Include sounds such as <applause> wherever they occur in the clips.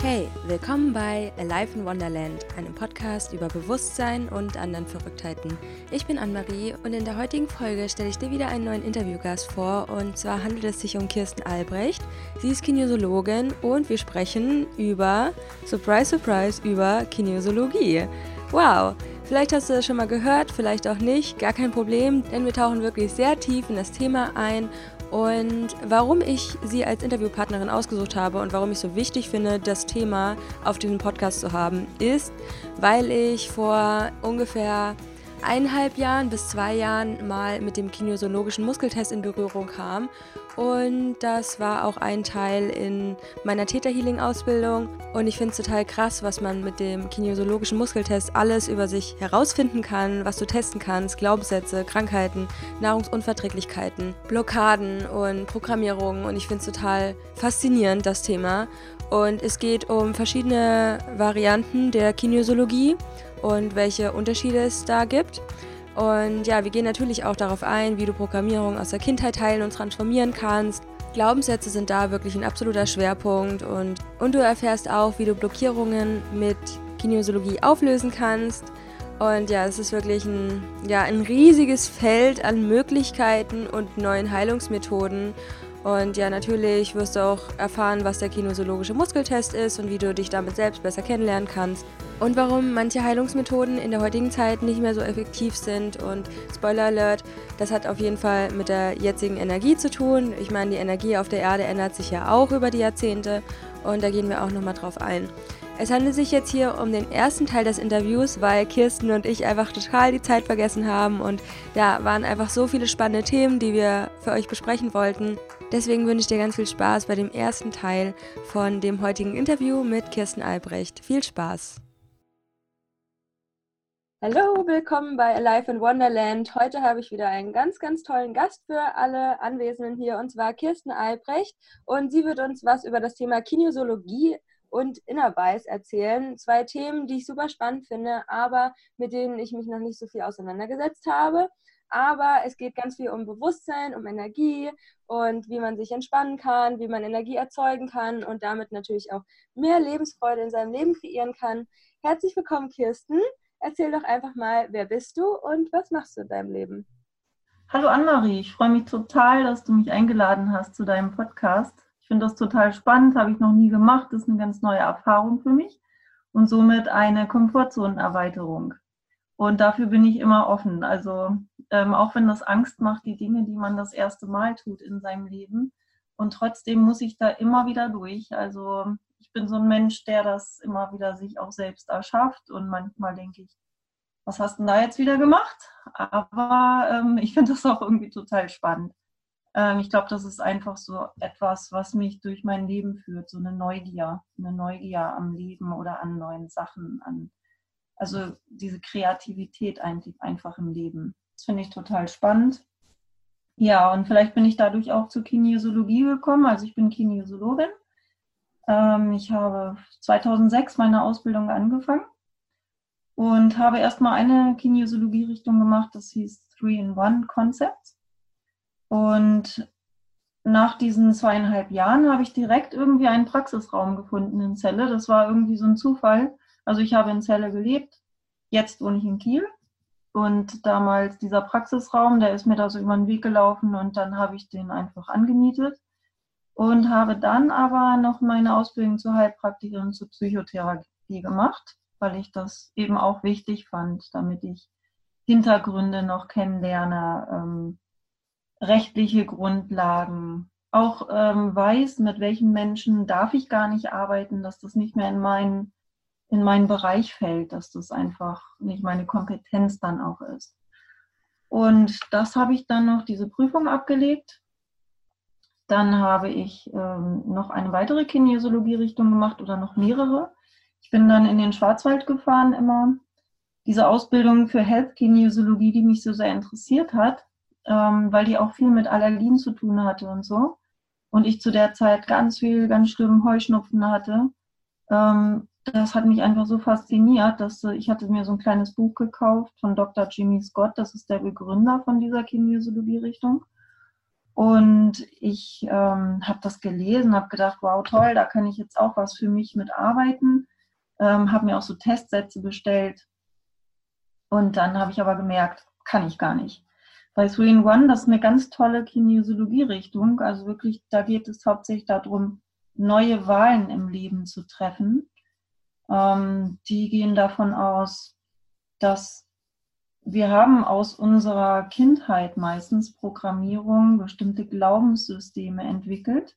Hey, willkommen bei Alive in Wonderland, einem Podcast über Bewusstsein und anderen Verrücktheiten. Ich bin Anne-Marie und in der heutigen Folge stelle ich dir wieder einen neuen Interviewgast vor und zwar handelt es sich um Kirsten Albrecht. Sie ist Kinesiologin und wir sprechen über, surprise, surprise, über Kinesiologie. Wow! Vielleicht hast du das schon mal gehört, vielleicht auch nicht, gar kein Problem, denn wir tauchen wirklich sehr tief in das Thema ein und warum ich sie als Interviewpartnerin ausgesucht habe und warum ich so wichtig finde, das Thema auf diesem Podcast zu haben, ist, weil ich vor ungefähr eineinhalb Jahren bis zwei Jahren mal mit dem kinesiologischen Muskeltest in Berührung kam. Und das war auch ein Teil in meiner Theta Healing Ausbildung. Und ich finde es total krass, was man mit dem kinesiologischen Muskeltest alles über sich herausfinden kann, was du testen kannst, Glaubenssätze, Krankheiten, Nahrungsunverträglichkeiten, Blockaden und Programmierungen. Und ich finde es total faszinierend, das Thema. Und es geht um verschiedene Varianten der Kinesiologie und welche Unterschiede es da gibt. Und ja, wir gehen natürlich auch darauf ein, wie du Programmierung aus der Kindheit teilen und transformieren kannst. Glaubenssätze sind da wirklich ein absoluter Schwerpunkt und, und du erfährst auch, wie du Blockierungen mit Kinesiologie auflösen kannst. Und ja, es ist wirklich ein, ja, ein riesiges Feld an Möglichkeiten und neuen Heilungsmethoden. Und ja, natürlich wirst du auch erfahren, was der kinesiologische Muskeltest ist und wie du dich damit selbst besser kennenlernen kannst und warum manche Heilungsmethoden in der heutigen Zeit nicht mehr so effektiv sind. Und Spoiler Alert, das hat auf jeden Fall mit der jetzigen Energie zu tun. Ich meine, die Energie auf der Erde ändert sich ja auch über die Jahrzehnte und da gehen wir auch nochmal drauf ein. Es handelt sich jetzt hier um den ersten Teil des Interviews, weil Kirsten und ich einfach total die Zeit vergessen haben und ja, waren einfach so viele spannende Themen, die wir für euch besprechen wollten. Deswegen wünsche ich dir ganz viel Spaß bei dem ersten Teil von dem heutigen Interview mit Kirsten Albrecht. Viel Spaß! Hallo, willkommen bei Alive in Wonderland. Heute habe ich wieder einen ganz, ganz tollen Gast für alle Anwesenden hier und zwar Kirsten Albrecht und sie wird uns was über das Thema Kinesiologie und Innerweis erzählen. Zwei Themen, die ich super spannend finde, aber mit denen ich mich noch nicht so viel auseinandergesetzt habe. Aber es geht ganz viel um Bewusstsein, um Energie und wie man sich entspannen kann, wie man Energie erzeugen kann und damit natürlich auch mehr Lebensfreude in seinem Leben kreieren kann. Herzlich willkommen, Kirsten. Erzähl doch einfach mal, wer bist du und was machst du in deinem Leben? Hallo Annemarie, ich freue mich total, dass du mich eingeladen hast zu deinem Podcast. Ich finde das total spannend, habe ich noch nie gemacht, das ist eine ganz neue Erfahrung für mich und somit eine Komfortzonenerweiterung. Und dafür bin ich immer offen. Also ähm, auch wenn das Angst macht, die Dinge, die man das erste Mal tut in seinem Leben. Und trotzdem muss ich da immer wieder durch. Also ich bin so ein Mensch, der das immer wieder sich auch selbst erschafft und manchmal denke ich, was hast du da jetzt wieder gemacht? Aber ähm, ich finde das auch irgendwie total spannend. Ähm, ich glaube, das ist einfach so etwas, was mich durch mein Leben führt, so eine Neugier, eine Neugier am Leben oder an neuen Sachen, an also diese Kreativität einfach im Leben. Das finde ich total spannend. Ja, und vielleicht bin ich dadurch auch zur Kinesiologie gekommen. Also ich bin Kinesiologin ähm, ich habe 2006 meine Ausbildung angefangen und habe erstmal eine Kinesiologie-Richtung gemacht, das hieß Three-in-One-Concept. Und nach diesen zweieinhalb Jahren habe ich direkt irgendwie einen Praxisraum gefunden in Celle. Das war irgendwie so ein Zufall. Also ich habe in Celle gelebt, jetzt wohne ich in Kiel. Und damals dieser Praxisraum, der ist mir da so über den Weg gelaufen und dann habe ich den einfach angemietet und habe dann aber noch meine Ausbildung zur Heilpraktikerin zur Psychotherapie gemacht, weil ich das eben auch wichtig fand, damit ich Hintergründe noch kennenlerne, ähm, rechtliche Grundlagen, auch ähm, weiß, mit welchen Menschen darf ich gar nicht arbeiten, dass das nicht mehr in meinen, in meinen Bereich fällt, dass das einfach nicht meine Kompetenz dann auch ist. Und das habe ich dann noch diese Prüfung abgelegt dann habe ich ähm, noch eine weitere Kinesiologie-Richtung gemacht oder noch mehrere. Ich bin dann in den Schwarzwald gefahren immer. Diese Ausbildung für Health-Kinesiologie, die mich so sehr interessiert hat, ähm, weil die auch viel mit Allergien zu tun hatte und so. Und ich zu der Zeit ganz viel, ganz schlimmen Heuschnupfen hatte. Ähm, das hat mich einfach so fasziniert, dass äh, ich hatte mir so ein kleines Buch gekauft von Dr. Jimmy Scott, das ist der Begründer von dieser Kinesiologie-Richtung. Und ich ähm, habe das gelesen, habe gedacht, wow, toll, da kann ich jetzt auch was für mich mitarbeiten. Ähm, habe mir auch so Testsätze bestellt. Und dann habe ich aber gemerkt, kann ich gar nicht. Bei Three in One, das ist eine ganz tolle Kinesiologie-Richtung. Also wirklich, da geht es hauptsächlich darum, neue Wahlen im Leben zu treffen. Ähm, die gehen davon aus, dass wir haben aus unserer Kindheit meistens Programmierung, bestimmte Glaubenssysteme entwickelt,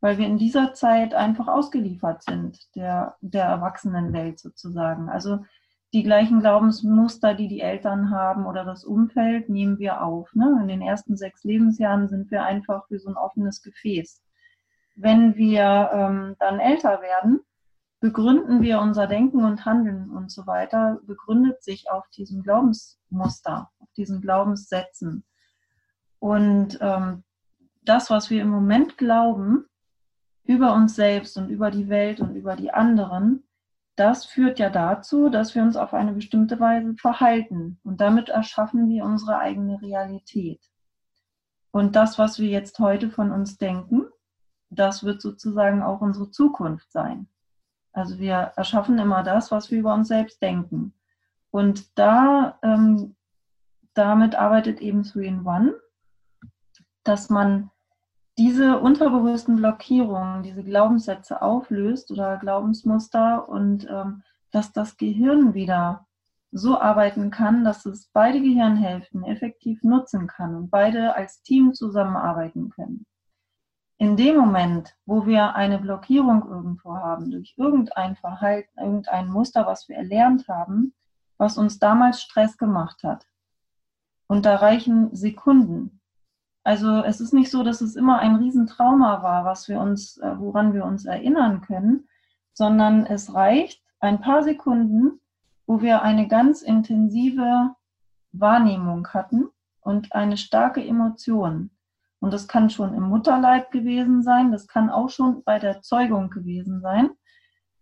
weil wir in dieser Zeit einfach ausgeliefert sind, der, der Erwachsenenwelt sozusagen. Also die gleichen Glaubensmuster, die die Eltern haben oder das Umfeld, nehmen wir auf. Ne? In den ersten sechs Lebensjahren sind wir einfach wie so ein offenes Gefäß. Wenn wir ähm, dann älter werden, begründen wir unser Denken und Handeln und so weiter, begründet sich auf diesem Glaubensmuster, auf diesen Glaubenssätzen. Und ähm, das, was wir im Moment glauben, über uns selbst und über die Welt und über die anderen, das führt ja dazu, dass wir uns auf eine bestimmte Weise verhalten. Und damit erschaffen wir unsere eigene Realität. Und das, was wir jetzt heute von uns denken, das wird sozusagen auch unsere Zukunft sein. Also wir erschaffen immer das, was wir über uns selbst denken. Und da, ähm, damit arbeitet eben Three in One, dass man diese unterbewussten Blockierungen, diese Glaubenssätze auflöst oder Glaubensmuster und ähm, dass das Gehirn wieder so arbeiten kann, dass es beide Gehirnhälften effektiv nutzen kann und beide als Team zusammenarbeiten können in dem Moment, wo wir eine Blockierung irgendwo haben, durch irgendein Verhalten, irgendein Muster, was wir erlernt haben, was uns damals Stress gemacht hat. Und da reichen Sekunden. Also es ist nicht so, dass es immer ein Riesentrauma war, was wir uns, äh, woran wir uns erinnern können, sondern es reicht ein paar Sekunden, wo wir eine ganz intensive Wahrnehmung hatten und eine starke Emotion. Und das kann schon im Mutterleib gewesen sein, das kann auch schon bei der Zeugung gewesen sein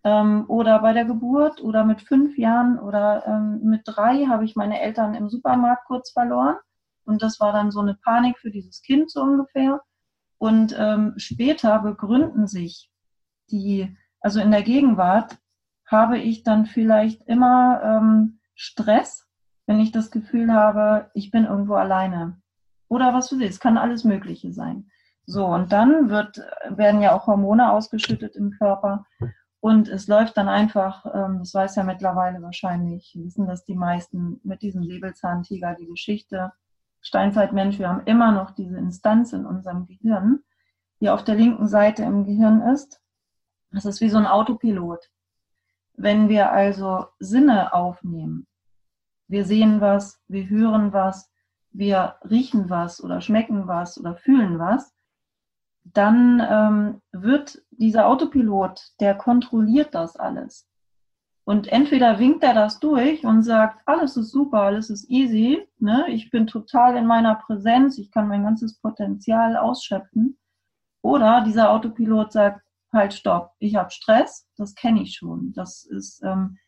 ähm, oder bei der Geburt oder mit fünf Jahren oder ähm, mit drei habe ich meine Eltern im Supermarkt kurz verloren. Und das war dann so eine Panik für dieses Kind so ungefähr. Und ähm, später begründen sich die, also in der Gegenwart habe ich dann vielleicht immer ähm, Stress, wenn ich das Gefühl habe, ich bin irgendwo alleine. Oder was du siehst, kann alles Mögliche sein. So, und dann wird, werden ja auch Hormone ausgeschüttet im Körper. Und es läuft dann einfach, ähm, das weiß ja mittlerweile wahrscheinlich, wissen das die meisten mit diesem Säbelzahntiger, die Geschichte. Steinzeitmensch, wir haben immer noch diese Instanz in unserem Gehirn, die auf der linken Seite im Gehirn ist. Das ist wie so ein Autopilot. Wenn wir also Sinne aufnehmen, wir sehen was, wir hören was, wir riechen was oder schmecken was oder fühlen was, dann ähm, wird dieser Autopilot, der kontrolliert das alles. Und entweder winkt er das durch und sagt, alles ist super, alles ist easy, ne? ich bin total in meiner Präsenz, ich kann mein ganzes Potenzial ausschöpfen. Oder dieser Autopilot sagt, halt, stopp, ich habe Stress, das kenne ich schon. Das ist, ähm,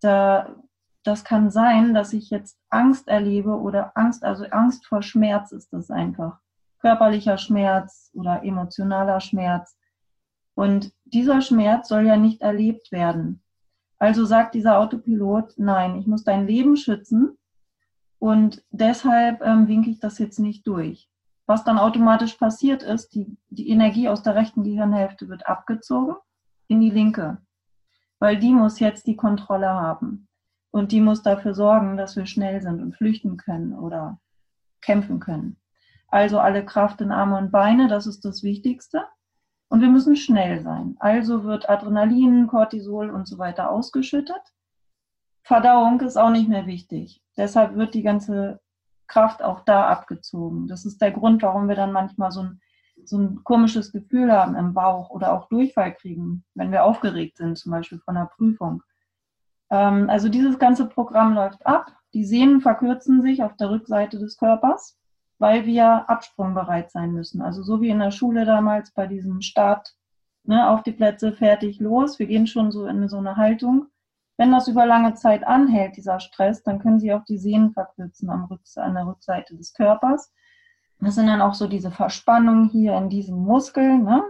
da das kann sein, dass ich jetzt Angst erlebe oder Angst, also Angst vor Schmerz ist das einfach. Körperlicher Schmerz oder emotionaler Schmerz. Und dieser Schmerz soll ja nicht erlebt werden. Also sagt dieser Autopilot, nein, ich muss dein Leben schützen und deshalb ähm, winke ich das jetzt nicht durch. Was dann automatisch passiert ist, die, die Energie aus der rechten Gehirnhälfte wird abgezogen in die linke, weil die muss jetzt die Kontrolle haben. Und die muss dafür sorgen, dass wir schnell sind und flüchten können oder kämpfen können. Also alle Kraft in Arme und Beine, das ist das Wichtigste. Und wir müssen schnell sein. Also wird Adrenalin, Cortisol und so weiter ausgeschüttet. Verdauung ist auch nicht mehr wichtig. Deshalb wird die ganze Kraft auch da abgezogen. Das ist der Grund, warum wir dann manchmal so ein, so ein komisches Gefühl haben im Bauch oder auch Durchfall kriegen, wenn wir aufgeregt sind, zum Beispiel von einer Prüfung. Ähm, also dieses ganze Programm läuft ab. Die Sehnen verkürzen sich auf der Rückseite des Körpers, weil wir absprungbereit sein müssen. Also so wie in der Schule damals bei diesem Start, ne, auf die Plätze, fertig, los. Wir gehen schon so in so eine Haltung. Wenn das über lange Zeit anhält, dieser Stress, dann können Sie auch die Sehnen verkürzen an der Rückseite des Körpers. Das sind dann auch so diese Verspannungen hier in diesem Muskel. Ne?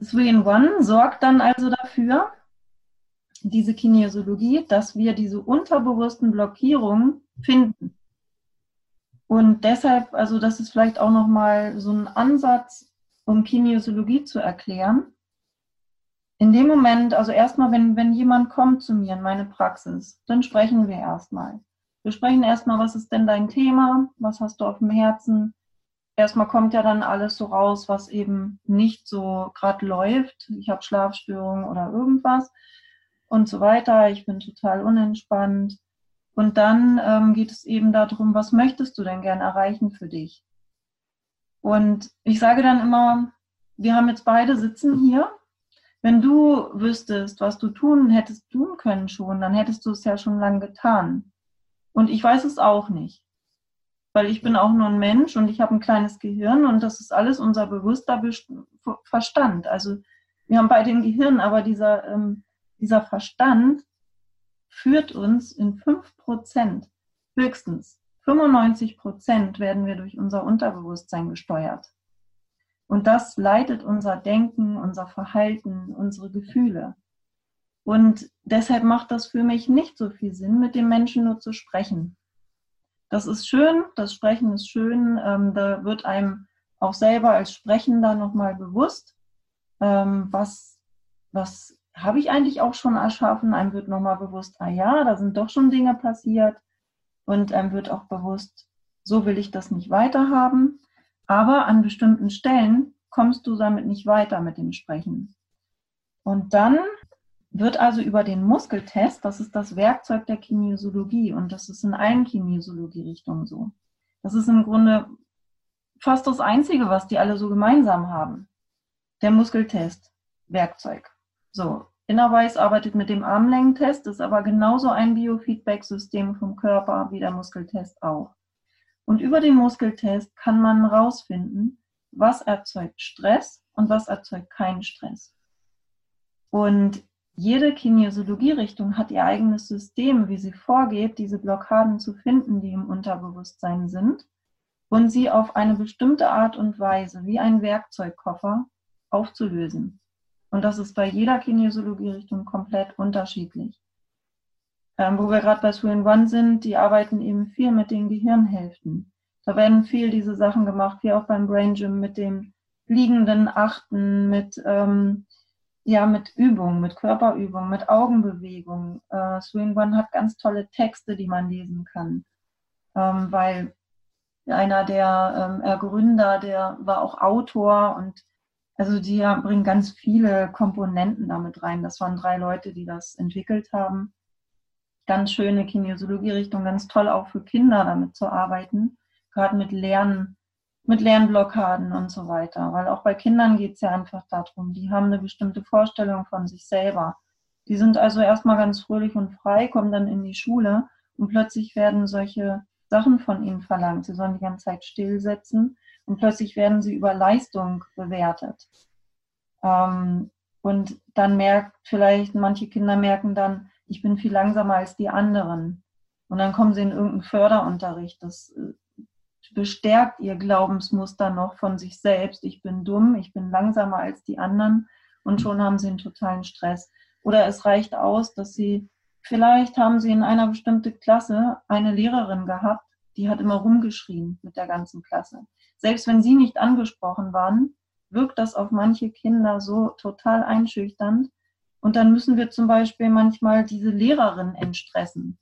3-in-1 sorgt dann also dafür, diese Kinesiologie, dass wir diese unterbewussten Blockierungen finden. Und deshalb, also das ist vielleicht auch nochmal so ein Ansatz, um Kinesiologie zu erklären. In dem Moment, also erstmal, wenn, wenn jemand kommt zu mir in meine Praxis, dann sprechen wir erstmal. Wir sprechen erstmal, was ist denn dein Thema? Was hast du auf dem Herzen? Erstmal kommt ja dann alles so raus, was eben nicht so gerade läuft. Ich habe Schlafstörungen oder irgendwas und so weiter. Ich bin total unentspannt. Und dann ähm, geht es eben darum, was möchtest du denn gern erreichen für dich? Und ich sage dann immer, wir haben jetzt beide sitzen hier wenn du wüsstest, was du tun hättest tun können schon, dann hättest du es ja schon lange getan. Und ich weiß es auch nicht. Weil ich bin auch nur ein Mensch und ich habe ein kleines Gehirn und das ist alles unser bewusster Verstand. Also wir haben beide ein Gehirn, aber dieser, ähm, dieser Verstand führt uns in 5% höchstens. 95% werden wir durch unser Unterbewusstsein gesteuert. Und das leitet unser Denken, unser Verhalten, unsere Gefühle. Und deshalb macht das für mich nicht so viel Sinn, mit dem Menschen nur zu sprechen. Das ist schön, das Sprechen ist schön, ähm, da wird einem auch selber als Sprechender nochmal bewusst, ähm, was, was habe ich eigentlich auch schon erschaffen. Einem wird nochmal bewusst, ah ja, da sind doch schon Dinge passiert. Und einem wird auch bewusst, so will ich das nicht weiterhaben. Aber an bestimmten Stellen kommst du damit nicht weiter mit dem Sprechen. Und dann wird also über den Muskeltest, das ist das Werkzeug der Kinesiologie und das ist in allen Kinesiologie-Richtungen so. Das ist im Grunde fast das Einzige, was die alle so gemeinsam haben. Der Muskeltest, Werkzeug. So, Innerweiß arbeitet mit dem Armlängentest, ist aber genauso ein Biofeedback-System vom Körper wie der Muskeltest auch. Und über den Muskeltest kann man herausfinden, was erzeugt Stress und was erzeugt keinen Stress. Und jede Kinesiologie-Richtung hat ihr eigenes System, wie sie vorgeht, diese Blockaden zu finden, die im Unterbewusstsein sind, und sie auf eine bestimmte Art und Weise, wie ein Werkzeugkoffer, aufzulösen. Und das ist bei jeder Kinesiologie-Richtung komplett unterschiedlich. Ähm, wo wir gerade bei Swin One sind, die arbeiten eben viel mit den Gehirnhälften. Da werden viel diese Sachen gemacht, wie auch beim Brain Gym mit dem liegenden Achten, mit, ähm, ja, mit Übungen, mit Körperübungen, mit Augenbewegungen. Äh, Swing One hat ganz tolle Texte, die man lesen kann, ähm, weil einer der ähm, Gründer, der war auch Autor und also die bringen ganz viele Komponenten damit rein. Das waren drei Leute, die das entwickelt haben ganz schöne Kinesiologie-Richtung, ganz toll auch für Kinder damit zu arbeiten, gerade mit Lernen, mit Lernblockaden und so weiter. Weil auch bei Kindern geht es ja einfach darum, die haben eine bestimmte Vorstellung von sich selber. Die sind also erstmal ganz fröhlich und frei, kommen dann in die Schule und plötzlich werden solche Sachen von ihnen verlangt. Sie sollen die ganze Zeit stillsetzen und plötzlich werden sie über Leistung bewertet. Ähm, und dann merkt vielleicht, manche Kinder merken dann, ich bin viel langsamer als die anderen. Und dann kommen sie in irgendeinen Förderunterricht. Das äh, bestärkt ihr Glaubensmuster noch von sich selbst. Ich bin dumm, ich bin langsamer als die anderen und schon haben sie einen totalen Stress. Oder es reicht aus, dass sie, vielleicht haben sie in einer bestimmten Klasse eine Lehrerin gehabt, die hat immer rumgeschrien mit der ganzen Klasse. Selbst wenn sie nicht angesprochen waren, wirkt das auf manche Kinder so total einschüchternd, und dann müssen wir zum Beispiel manchmal diese Lehrerin entstressen.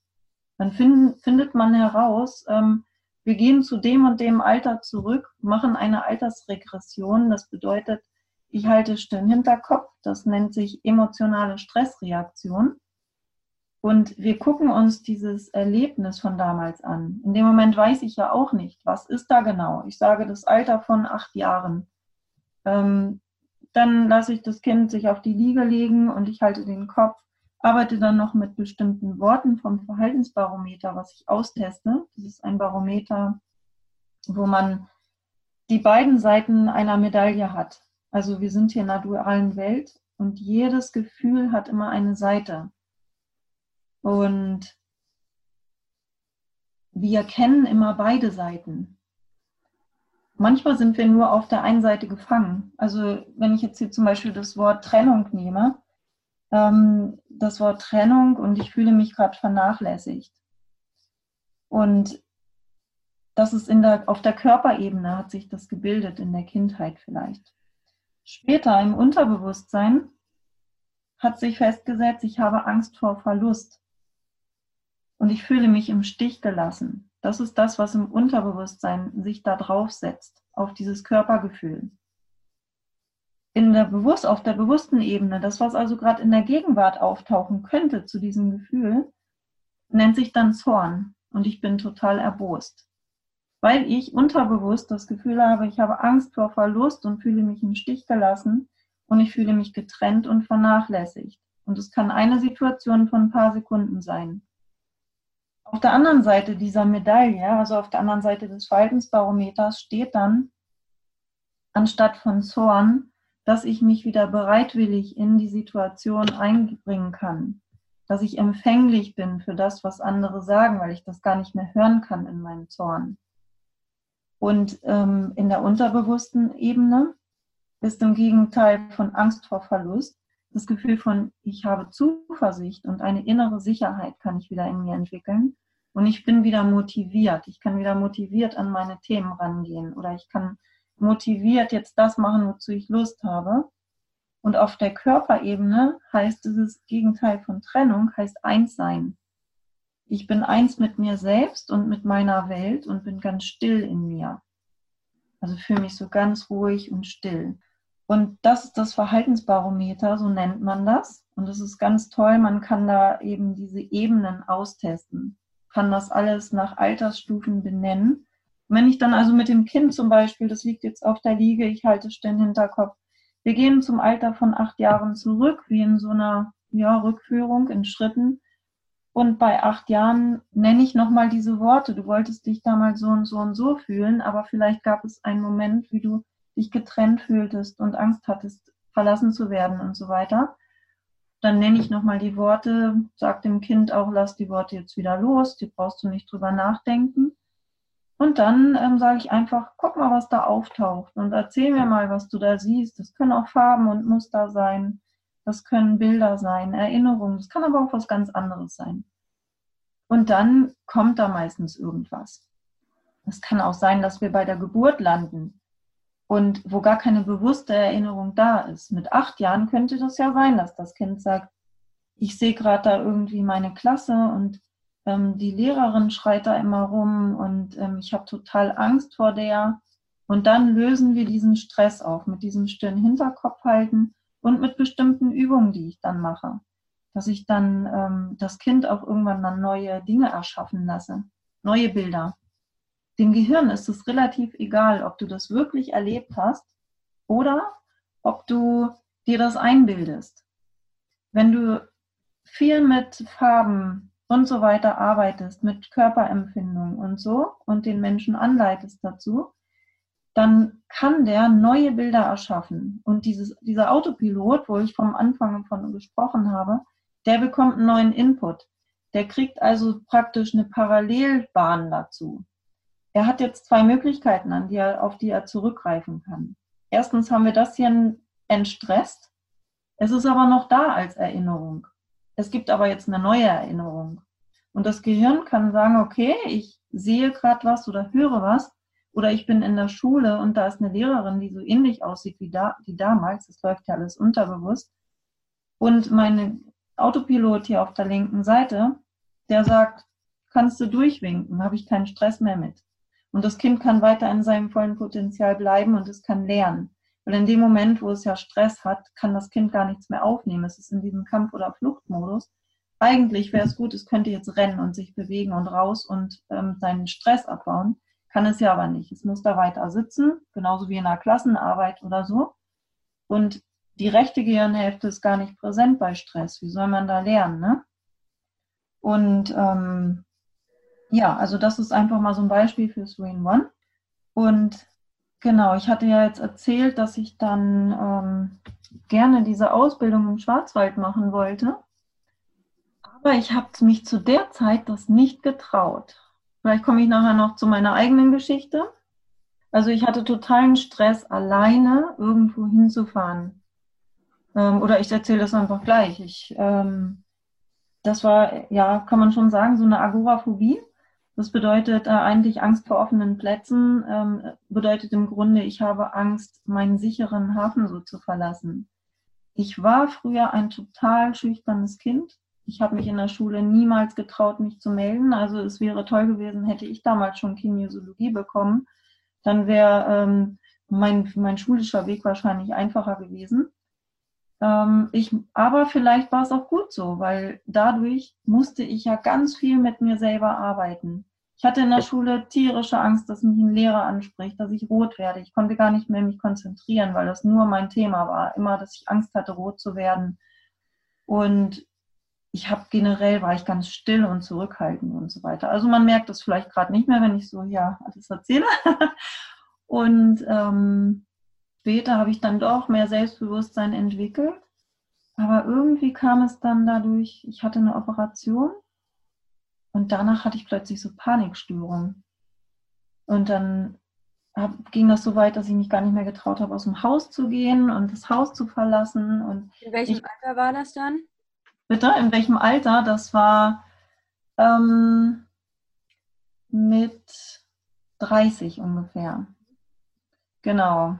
Dann find, findet man heraus, ähm, wir gehen zu dem und dem Alter zurück, machen eine Altersregression. Das bedeutet, ich halte den Hinterkopf, das nennt sich emotionale Stressreaktion. Und wir gucken uns dieses Erlebnis von damals an. In dem Moment weiß ich ja auch nicht, was ist da genau. Ich sage das Alter von acht Jahren. Ähm, dann lasse ich das Kind sich auf die Liege legen und ich halte den Kopf, arbeite dann noch mit bestimmten Worten vom Verhaltensbarometer, was ich austeste. Das ist ein Barometer, wo man die beiden Seiten einer Medaille hat. Also wir sind hier in einer dualen Welt und jedes Gefühl hat immer eine Seite. Und wir kennen immer beide Seiten. manchmal sind wir nur auf der einen Seite gefangen. Also wenn ich jetzt hier zum Beispiel das Wort Trennung nehme, ähm, das Wort Trennung und ich fühle mich gerade vernachlässigt. Und das ist in der, auf der Körperebene hat sich das gebildet, in der Kindheit vielleicht. Später im Unterbewusstsein hat sich festgesetzt, ich habe Angst vor Verlust. Und ich fühle mich im Stich gelassen. Das ist das, was im Unterbewusstsein sich da draufsetzt, auf dieses Körpergefühl. In der Bewusst, auf der bewussten Ebene, das, was also gerade in der Gegenwart auftauchen könnte zu diesem Gefühl, nennt sich dann Zorn und ich bin total erbost. Weil ich unterbewusst das Gefühl habe, ich habe Angst vor Verlust und fühle mich im Stich gelassen und ich fühle mich getrennt und vernachlässigt. Und es kann eine Situation von ein paar Sekunden sein. Auf der anderen Seite dieser Medaille, also auf der anderen Seite des Verhaltensbarometers, steht dann anstatt von Zorn, dass ich mich wieder bereitwillig in die Situation einbringen kann, dass ich empfänglich bin für das, was andere sagen, weil ich das gar nicht mehr hören kann in meinem Zorn. Und ähm, in der unterbewussten Ebene ist im Gegenteil von Angst vor Verlust das Gefühl von, ich habe Zuversicht und eine innere Sicherheit kann ich wieder in mir entwickeln. Und ich bin wieder motiviert. Ich kann wieder motiviert an meine Themen rangehen oder ich kann motiviert jetzt das machen, wozu ich Lust habe. Und auf der Körperebene heißt dieses Gegenteil von Trennung, heißt eins sein. Ich bin eins mit mir selbst und mit meiner Welt und bin ganz still in mir. Also fühle mich so ganz ruhig und still. Und das ist das Verhaltensbarometer, so nennt man das. Und das ist ganz toll. Man kann da eben diese Ebenen austesten, kann das alles nach Altersstufen benennen. Wenn ich dann also mit dem Kind zum Beispiel, das liegt jetzt auf der Liege, ich halte es den Hinterkopf, wir gehen zum Alter von acht Jahren zurück, wie in so einer ja, Rückführung in Schritten. Und bei acht Jahren nenne ich nochmal diese Worte. Du wolltest dich damals so und so und so fühlen, aber vielleicht gab es einen Moment, wie du dich getrennt fühltest und Angst hattest, verlassen zu werden und so weiter, dann nenne ich nochmal die Worte, sag dem Kind auch, lass die Worte jetzt wieder los, die brauchst du nicht drüber nachdenken. Und dann ähm, sage ich einfach, guck mal, was da auftaucht und erzähl mir mal, was du da siehst. Das können auch Farben und Muster sein, das können Bilder sein, Erinnerungen, das kann aber auch was ganz anderes sein. Und dann kommt da meistens irgendwas. Es kann auch sein, dass wir bei der Geburt landen und wo gar keine bewusste Erinnerung da ist. Mit acht Jahren könnte das ja sein, dass das Kind sagt, ich sehe gerade da irgendwie meine Klasse und ähm, die Lehrerin schreit da immer rum und ähm, ich habe total Angst vor der. Und dann lösen wir diesen Stress auf mit diesem stillen Hinterkopf halten und mit bestimmten Übungen, die ich dann mache. Dass ich dann ähm, das Kind auch irgendwann dann neue Dinge erschaffen lasse, neue Bilder. Dem Gehirn ist es relativ egal, ob du das wirklich erlebt hast oder ob du dir das einbildest. Wenn du viel mit Farben und so weiter arbeitest, mit Körperempfindung und so und den Menschen anleitest dazu, dann kann der neue Bilder erschaffen. Und dieses, dieser Autopilot, wo ich vom Anfang von gesprochen habe, der bekommt einen neuen Input. Der kriegt also praktisch eine Parallelbahn dazu. Er hat jetzt zwei Möglichkeiten, an die er, auf die er zurückgreifen kann. Erstens haben wir das hier entstresst. Es ist aber noch da als Erinnerung. Es gibt aber jetzt eine neue Erinnerung. Und das Gehirn kann sagen, okay, ich sehe gerade was oder höre was. Oder ich bin in der Schule und da ist eine Lehrerin, die so ähnlich aussieht wie, da, wie damals. Das läuft ja alles unterbewusst. Und mein Autopilot hier auf der linken Seite, der sagt, kannst du durchwinken, habe ich keinen Stress mehr mit. Und das Kind kann weiter in seinem vollen Potenzial bleiben und es kann lernen. Weil in dem Moment, wo es ja Stress hat, kann das Kind gar nichts mehr aufnehmen. Es ist in diesem Kampf- oder Fluchtmodus. Eigentlich wäre es gut, es könnte jetzt rennen und sich bewegen und raus und ähm, seinen Stress abbauen. Kann es ja aber nicht. Es muss da weiter sitzen, genauso wie in einer Klassenarbeit oder so. Und die rechte Gehirnhälfte ist gar nicht präsent bei Stress. Wie soll man da lernen? Ne? Und ähm, ja, also das ist einfach mal so ein Beispiel für Swing One. Und genau, ich hatte ja jetzt erzählt, dass ich dann ähm, gerne diese Ausbildung im Schwarzwald machen wollte. Aber ich habe mich zu der Zeit das nicht getraut. Vielleicht komme ich nachher noch zu meiner eigenen Geschichte. Also ich hatte totalen Stress, alleine irgendwo hinzufahren. Ähm, oder ich erzähle das einfach gleich. Ich, ähm, das war, ja, kann man schon sagen, so eine Agoraphobie. Das bedeutet äh, eigentlich Angst vor offenen Plätzen, ähm, bedeutet im Grunde, ich habe Angst, meinen sicheren Hafen so zu verlassen. Ich war früher ein total schüchternes Kind. Ich habe mich in der Schule niemals getraut, mich zu melden. Also es wäre toll gewesen, hätte ich damals schon Kinesiologie bekommen. Dann wäre ähm, mein, mein schulischer Weg wahrscheinlich einfacher gewesen. Ähm, ich, aber vielleicht war es auch gut so, weil dadurch musste ich ja ganz viel mit mir selber arbeiten. Ich hatte in der Schule tierische Angst, dass mich ein Lehrer anspricht, dass ich rot werde. Ich konnte gar nicht mehr mich konzentrieren, weil das nur mein Thema war. Immer, dass ich Angst hatte, rot zu werden. Und ich habe generell war ich ganz still und zurückhaltend und so weiter. Also man merkt das vielleicht gerade nicht mehr, wenn ich so ja alles erzähle. <laughs> und ähm, später habe ich dann doch mehr Selbstbewusstsein entwickelt. Aber irgendwie kam es dann dadurch, ich hatte eine Operation und danach hatte ich plötzlich so Panikstörungen. Und dann hab, ging das so weit, dass ich mich gar nicht mehr getraut habe, aus dem Haus zu gehen und das Haus zu verlassen. Und In welchem ich, Alter war das dann? Bitte, in welchem Alter? Das war ähm, mit 30 ungefähr. Genau.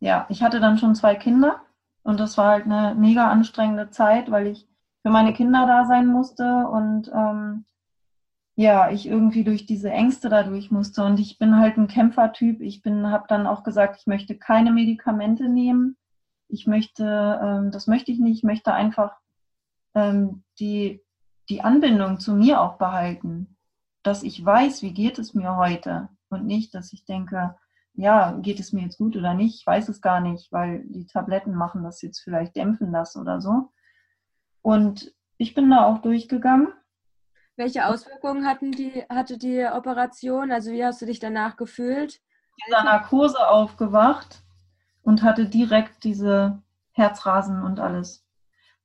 Ja, ich hatte dann schon zwei Kinder und das war halt eine mega anstrengende Zeit, weil ich für meine Kinder da sein musste und ähm, ja, ich irgendwie durch diese Ängste dadurch musste. Und ich bin halt ein Kämpfertyp. Ich bin, habe dann auch gesagt, ich möchte keine Medikamente nehmen. Ich möchte, ähm, das möchte ich nicht. Ich möchte einfach ähm, die, die Anbindung zu mir auch behalten. Dass ich weiß, wie geht es mir heute. Und nicht, dass ich denke, ja, geht es mir jetzt gut oder nicht? Ich weiß es gar nicht, weil die Tabletten machen das jetzt vielleicht dämpfen das oder so. Und ich bin da auch durchgegangen welche Auswirkungen hatten die, hatte die Operation? Also wie hast du dich danach gefühlt? In der Narkose aufgewacht und hatte direkt diese Herzrasen und alles.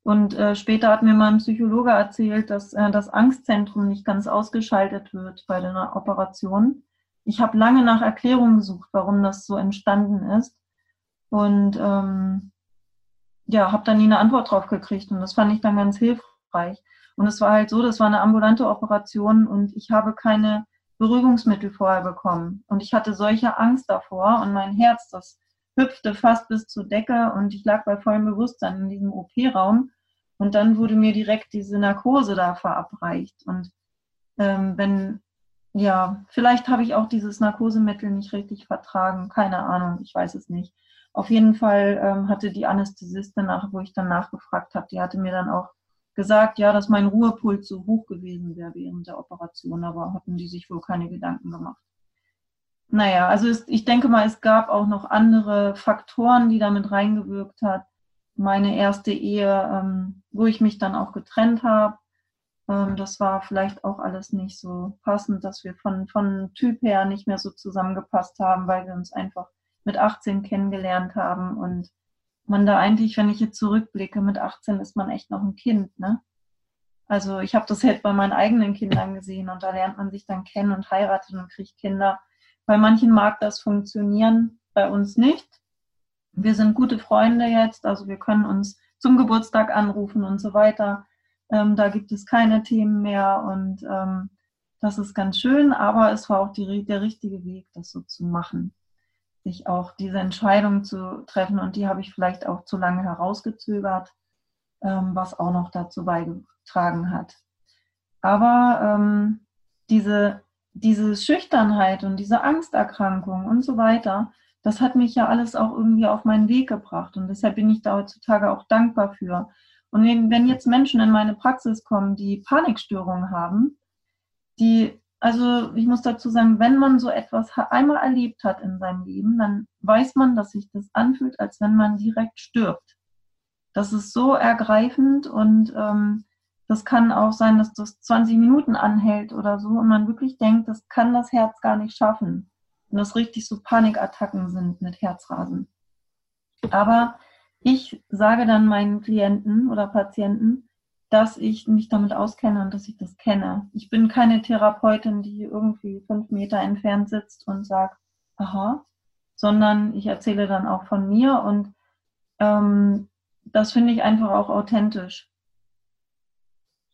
Und äh, später hat mir mein Psychologe erzählt, dass äh, das Angstzentrum nicht ganz ausgeschaltet wird bei der Operation. Ich habe lange nach Erklärungen gesucht, warum das so entstanden ist. Und ähm, ja, habe dann nie eine Antwort drauf gekriegt. Und das fand ich dann ganz hilfreich. Und es war halt so, das war eine ambulante Operation und ich habe keine Beruhigungsmittel vorher bekommen. Und ich hatte solche Angst davor und mein Herz, das hüpfte fast bis zur Decke und ich lag bei vollem Bewusstsein in diesem OP-Raum. Und dann wurde mir direkt diese Narkose da verabreicht. Und ähm, wenn, ja, vielleicht habe ich auch dieses Narkosemittel nicht richtig vertragen. Keine Ahnung, ich weiß es nicht. Auf jeden Fall ähm, hatte die Anästhesistin, wo ich dann nachgefragt habe, die hatte mir dann auch gesagt, ja, dass mein Ruhepuls so hoch gewesen wäre während der Operation, aber hatten die sich wohl keine Gedanken gemacht. Naja, also es, ich denke mal, es gab auch noch andere Faktoren, die damit reingewirkt hat. Meine erste Ehe, ähm, wo ich mich dann auch getrennt habe, ähm, das war vielleicht auch alles nicht so passend, dass wir von, von Typ her nicht mehr so zusammengepasst haben, weil wir uns einfach mit 18 kennengelernt haben und man da eigentlich, wenn ich jetzt zurückblicke, mit 18 ist man echt noch ein Kind, ne? Also ich habe das halt bei meinen eigenen Kindern gesehen und da lernt man sich dann kennen und heiratet und kriegt Kinder. Bei manchen mag das funktionieren, bei uns nicht. Wir sind gute Freunde jetzt, also wir können uns zum Geburtstag anrufen und so weiter. Ähm, da gibt es keine Themen mehr und ähm, das ist ganz schön, aber es war auch die, der richtige Weg, das so zu machen sich auch diese Entscheidung zu treffen und die habe ich vielleicht auch zu lange herausgezögert, ähm, was auch noch dazu beigetragen hat. Aber ähm, diese, diese Schüchternheit und diese Angsterkrankung und so weiter, das hat mich ja alles auch irgendwie auf meinen Weg gebracht und deshalb bin ich da heutzutage auch dankbar für. Und wenn jetzt Menschen in meine Praxis kommen, die Panikstörungen haben, die also ich muss dazu sagen, wenn man so etwas einmal erlebt hat in seinem Leben, dann weiß man, dass sich das anfühlt, als wenn man direkt stirbt. Das ist so ergreifend und ähm, das kann auch sein, dass das 20 Minuten anhält oder so und man wirklich denkt, das kann das Herz gar nicht schaffen. Und das richtig so Panikattacken sind mit Herzrasen. Aber ich sage dann meinen Klienten oder Patienten, dass ich mich damit auskenne und dass ich das kenne. Ich bin keine Therapeutin, die irgendwie fünf Meter entfernt sitzt und sagt, aha, sondern ich erzähle dann auch von mir und ähm, das finde ich einfach auch authentisch.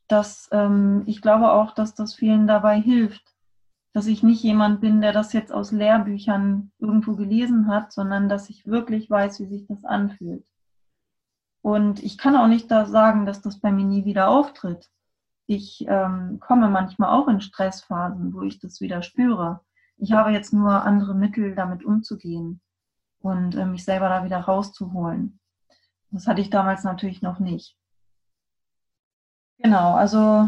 Das, ähm, ich glaube auch, dass das vielen dabei hilft, dass ich nicht jemand bin, der das jetzt aus Lehrbüchern irgendwo gelesen hat, sondern dass ich wirklich weiß, wie sich das anfühlt. Und ich kann auch nicht da sagen, dass das bei mir nie wieder auftritt. Ich ähm, komme manchmal auch in Stressphasen, wo ich das wieder spüre. Ich habe jetzt nur andere Mittel, damit umzugehen und äh, mich selber da wieder rauszuholen. Das hatte ich damals natürlich noch nicht. Genau, also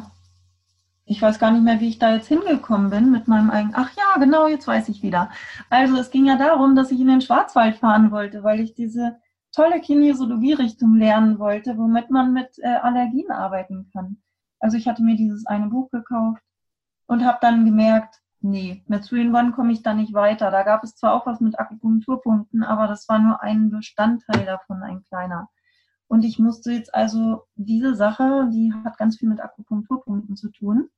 ich weiß gar nicht mehr, wie ich da jetzt hingekommen bin mit meinem eigenen. Ach ja, genau, jetzt weiß ich wieder. Also es ging ja darum, dass ich in den Schwarzwald fahren wollte, weil ich diese tolle Kinesiologie-Richtung lernen wollte, womit man mit äh, Allergien arbeiten kann. Also ich hatte mir dieses eine Buch gekauft und habe dann gemerkt, nee, mit Three One komme ich da nicht weiter. Da gab es zwar auch was mit Akupunkturpunkten, aber das war nur ein Bestandteil davon, ein kleiner. Und ich musste jetzt also diese Sache, die hat ganz viel mit Akupunkturpunkten zu tun.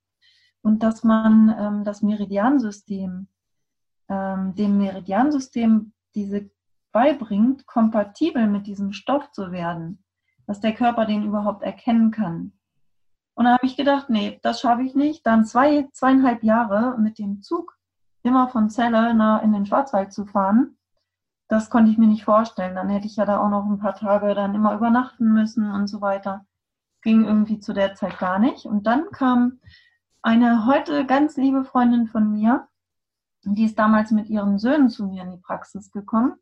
Und dass man ähm, das Meridiansystem, ähm, dem Meridiansystem diese beibringt, kompatibel mit diesem Stoff zu werden, dass der Körper den überhaupt erkennen kann. Und da habe ich gedacht, nee, das schaffe ich nicht. Dann zwei, zweieinhalb Jahre mit dem Zug immer von Celle in den Schwarzwald zu fahren, das konnte ich mir nicht vorstellen. Dann hätte ich ja da auch noch ein paar Tage dann immer übernachten müssen und so weiter. Ging irgendwie zu der Zeit gar nicht. Und dann kam eine heute ganz liebe Freundin von mir, die ist damals mit ihren Söhnen zu mir in die Praxis gekommen.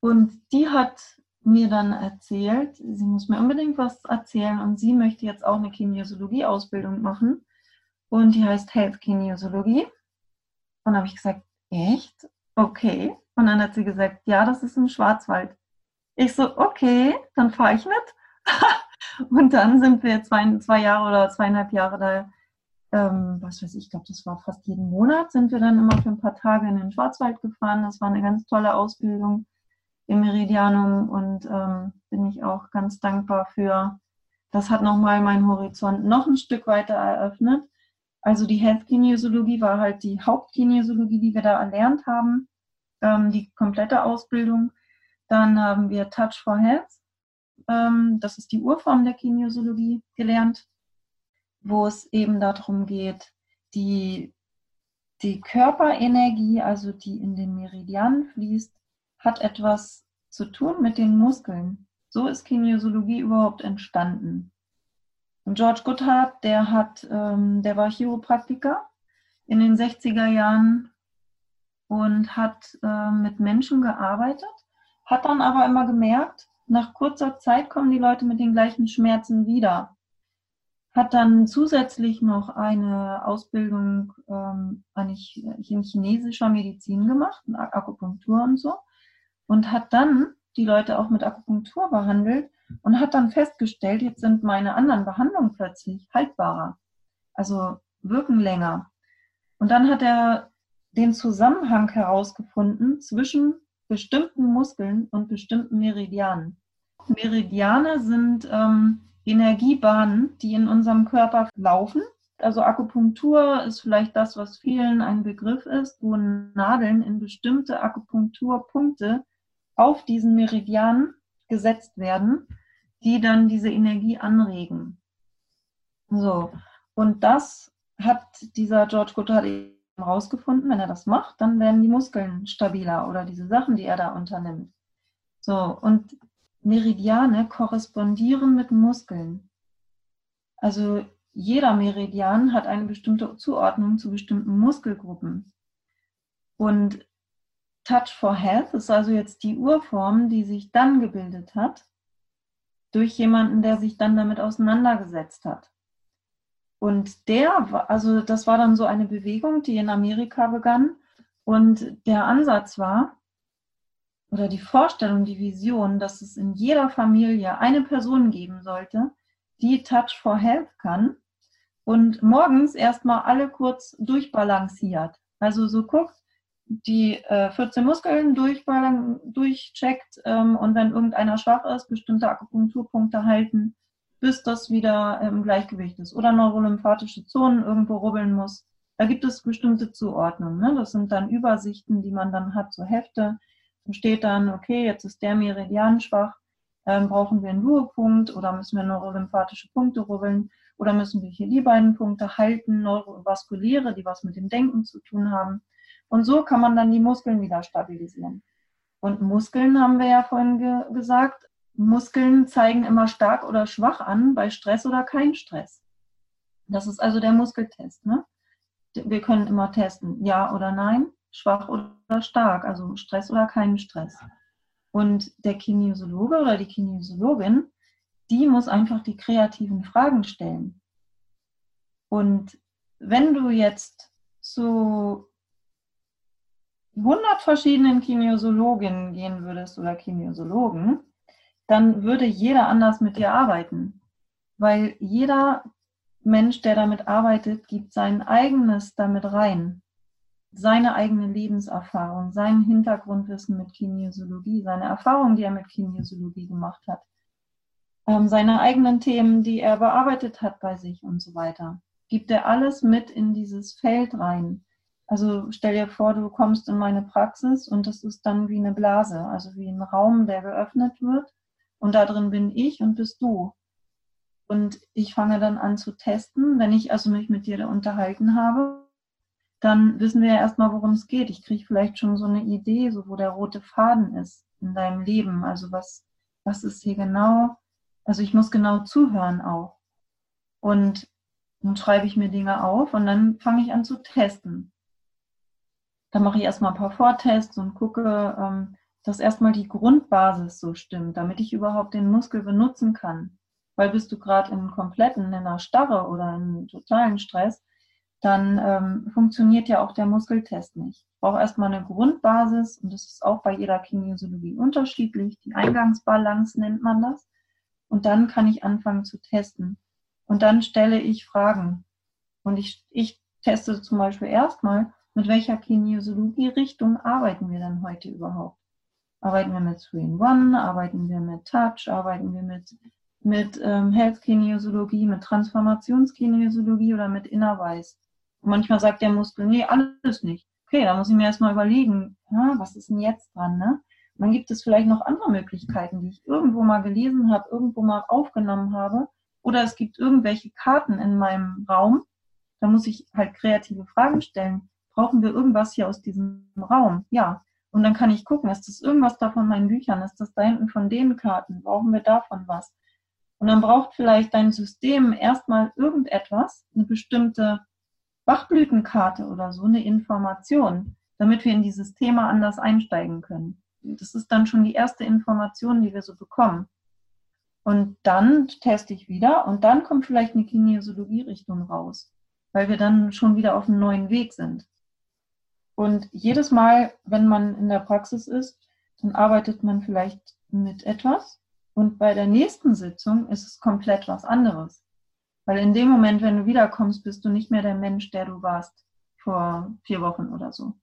Und die hat mir dann erzählt, sie muss mir unbedingt was erzählen und sie möchte jetzt auch eine Kinesiologie-Ausbildung machen. Und die heißt Health Kinesiologie. Und habe ich gesagt, echt? Okay. Und dann hat sie gesagt, ja, das ist im Schwarzwald. Ich so, okay, dann fahre ich mit. <laughs> und dann sind wir zwei, zwei Jahre oder zweieinhalb Jahre da, ähm, was weiß ich, ich glaube, das war fast jeden Monat, sind wir dann immer für ein paar Tage in den Schwarzwald gefahren. Das war eine ganz tolle Ausbildung im Meridianum und ähm, bin ich auch ganz dankbar für. Das hat nochmal meinen Horizont noch ein Stück weiter eröffnet. Also die Health Kinesiologie war halt die Hauptkinesiologie, die wir da erlernt haben, ähm, die komplette Ausbildung. Dann haben wir Touch for Health, ähm, das ist die Urform der Kinesiologie, gelernt, wo es eben darum geht, die, die Körperenergie, also die in den Meridianen fließt, hat etwas zu tun mit den Muskeln. So ist Kinesiologie überhaupt entstanden. Und George Goodhart, der hat, ähm, der war Chiropraktiker in den 60er Jahren und hat äh, mit Menschen gearbeitet, hat dann aber immer gemerkt, nach kurzer Zeit kommen die Leute mit den gleichen Schmerzen wieder. Hat dann zusätzlich noch eine Ausbildung ähm, in chinesischer Medizin gemacht, Akupunktur und so und hat dann die Leute auch mit Akupunktur behandelt und hat dann festgestellt, jetzt sind meine anderen Behandlungen plötzlich haltbarer, also wirken länger. Und dann hat er den Zusammenhang herausgefunden zwischen bestimmten Muskeln und bestimmten Meridianen. Meridiane sind ähm, Energiebahnen, die in unserem Körper laufen. Also Akupunktur ist vielleicht das, was vielen ein Begriff ist, wo Nadeln in bestimmte Akupunkturpunkte auf diesen Meridian gesetzt werden, die dann diese Energie anregen. So, und das hat dieser George Goddard eben rausgefunden, wenn er das macht, dann werden die Muskeln stabiler oder diese Sachen, die er da unternimmt. So, und Meridiane korrespondieren mit Muskeln. Also jeder Meridian hat eine bestimmte Zuordnung zu bestimmten Muskelgruppen. Und Touch for Health ist also jetzt die Urform, die sich dann gebildet hat durch jemanden, der sich dann damit auseinandergesetzt hat. Und der, also das war dann so eine Bewegung, die in Amerika begann. Und der Ansatz war, oder die Vorstellung, die Vision, dass es in jeder Familie eine Person geben sollte, die Touch for Health kann und morgens erstmal alle kurz durchbalanciert. Also so guckt, die äh, 14 Muskeln durchcheckt ähm, und wenn irgendeiner schwach ist, bestimmte Akupunkturpunkte halten, bis das wieder im Gleichgewicht ist. Oder neurolymphatische Zonen irgendwo rubbeln muss, Da gibt es bestimmte Zuordnungen. Ne? Das sind dann Übersichten, die man dann hat, so Hefte. Da steht dann, okay, jetzt ist der Meridian schwach, ähm, brauchen wir einen Ruhepunkt oder müssen wir neurolymphatische Punkte rubbeln oder müssen wir hier die beiden Punkte halten, neurovaskuläre, die was mit dem Denken zu tun haben. Und so kann man dann die Muskeln wieder stabilisieren. Und Muskeln haben wir ja vorhin ge gesagt, Muskeln zeigen immer stark oder schwach an bei Stress oder kein Stress. Das ist also der Muskeltest. Ne? Wir können immer testen, ja oder nein, schwach oder stark, also Stress oder keinen Stress. Und der Kinesiologe oder die Kinesiologin, die muss einfach die kreativen Fragen stellen. Und wenn du jetzt zu 100 verschiedenen Kinesiologinnen gehen würdest oder Kinesiologen, dann würde jeder anders mit dir arbeiten. Weil jeder Mensch, der damit arbeitet, gibt sein eigenes damit rein. Seine eigene Lebenserfahrung, sein Hintergrundwissen mit Kinesiologie, seine Erfahrung, die er mit Kinesiologie gemacht hat, ähm, seine eigenen Themen, die er bearbeitet hat bei sich und so weiter. Gibt er alles mit in dieses Feld rein. Also stell dir vor, du kommst in meine Praxis und das ist dann wie eine Blase, also wie ein Raum, der geöffnet wird und da drin bin ich und bist du. Und ich fange dann an zu testen. Wenn ich also mich mit dir unterhalten habe, dann wissen wir ja erstmal, worum es geht. Ich kriege vielleicht schon so eine Idee, so wo der rote Faden ist in deinem Leben. Also was, was ist hier genau? Also ich muss genau zuhören auch. Und dann schreibe ich mir Dinge auf und dann fange ich an zu testen. Dann mache ich erstmal ein paar Vortests und gucke, ähm, dass erstmal die Grundbasis so stimmt, damit ich überhaupt den Muskel benutzen kann. Weil bist du gerade in kompletten, in einer Starre oder in totalen Stress, dann ähm, funktioniert ja auch der Muskeltest nicht. Ich brauche erstmal eine Grundbasis und das ist auch bei jeder Kinesiologie unterschiedlich. Die Eingangsbalance nennt man das. Und dann kann ich anfangen zu testen. Und dann stelle ich Fragen. Und ich, ich teste zum Beispiel erstmal, mit welcher Kinesiologie-Richtung arbeiten wir denn heute überhaupt? Arbeiten wir mit Three in One, arbeiten wir mit Touch, arbeiten wir mit, mit ähm, Health-Kinesiologie, mit Transformationskinesiologie oder mit Innerweis. Manchmal sagt der Muskel, nee, alles nicht. Okay, da muss ich mir erstmal überlegen, ja, was ist denn jetzt dran, ne? Dann gibt es vielleicht noch andere Möglichkeiten, die ich irgendwo mal gelesen habe, irgendwo mal aufgenommen habe. Oder es gibt irgendwelche Karten in meinem Raum. Da muss ich halt kreative Fragen stellen. Brauchen wir irgendwas hier aus diesem Raum? Ja. Und dann kann ich gucken, ist das irgendwas davon in meinen Büchern? Ist das da hinten von den Karten? Brauchen wir davon was? Und dann braucht vielleicht dein System erstmal irgendetwas, eine bestimmte Bachblütenkarte oder so, eine Information, damit wir in dieses Thema anders einsteigen können. Das ist dann schon die erste Information, die wir so bekommen. Und dann teste ich wieder und dann kommt vielleicht eine Kinesiologie-Richtung raus, weil wir dann schon wieder auf einem neuen Weg sind. Und jedes Mal, wenn man in der Praxis ist, dann arbeitet man vielleicht mit etwas und bei der nächsten Sitzung ist es komplett was anderes. Weil in dem Moment, wenn du wiederkommst, bist du nicht mehr der Mensch, der du warst vor vier Wochen oder so.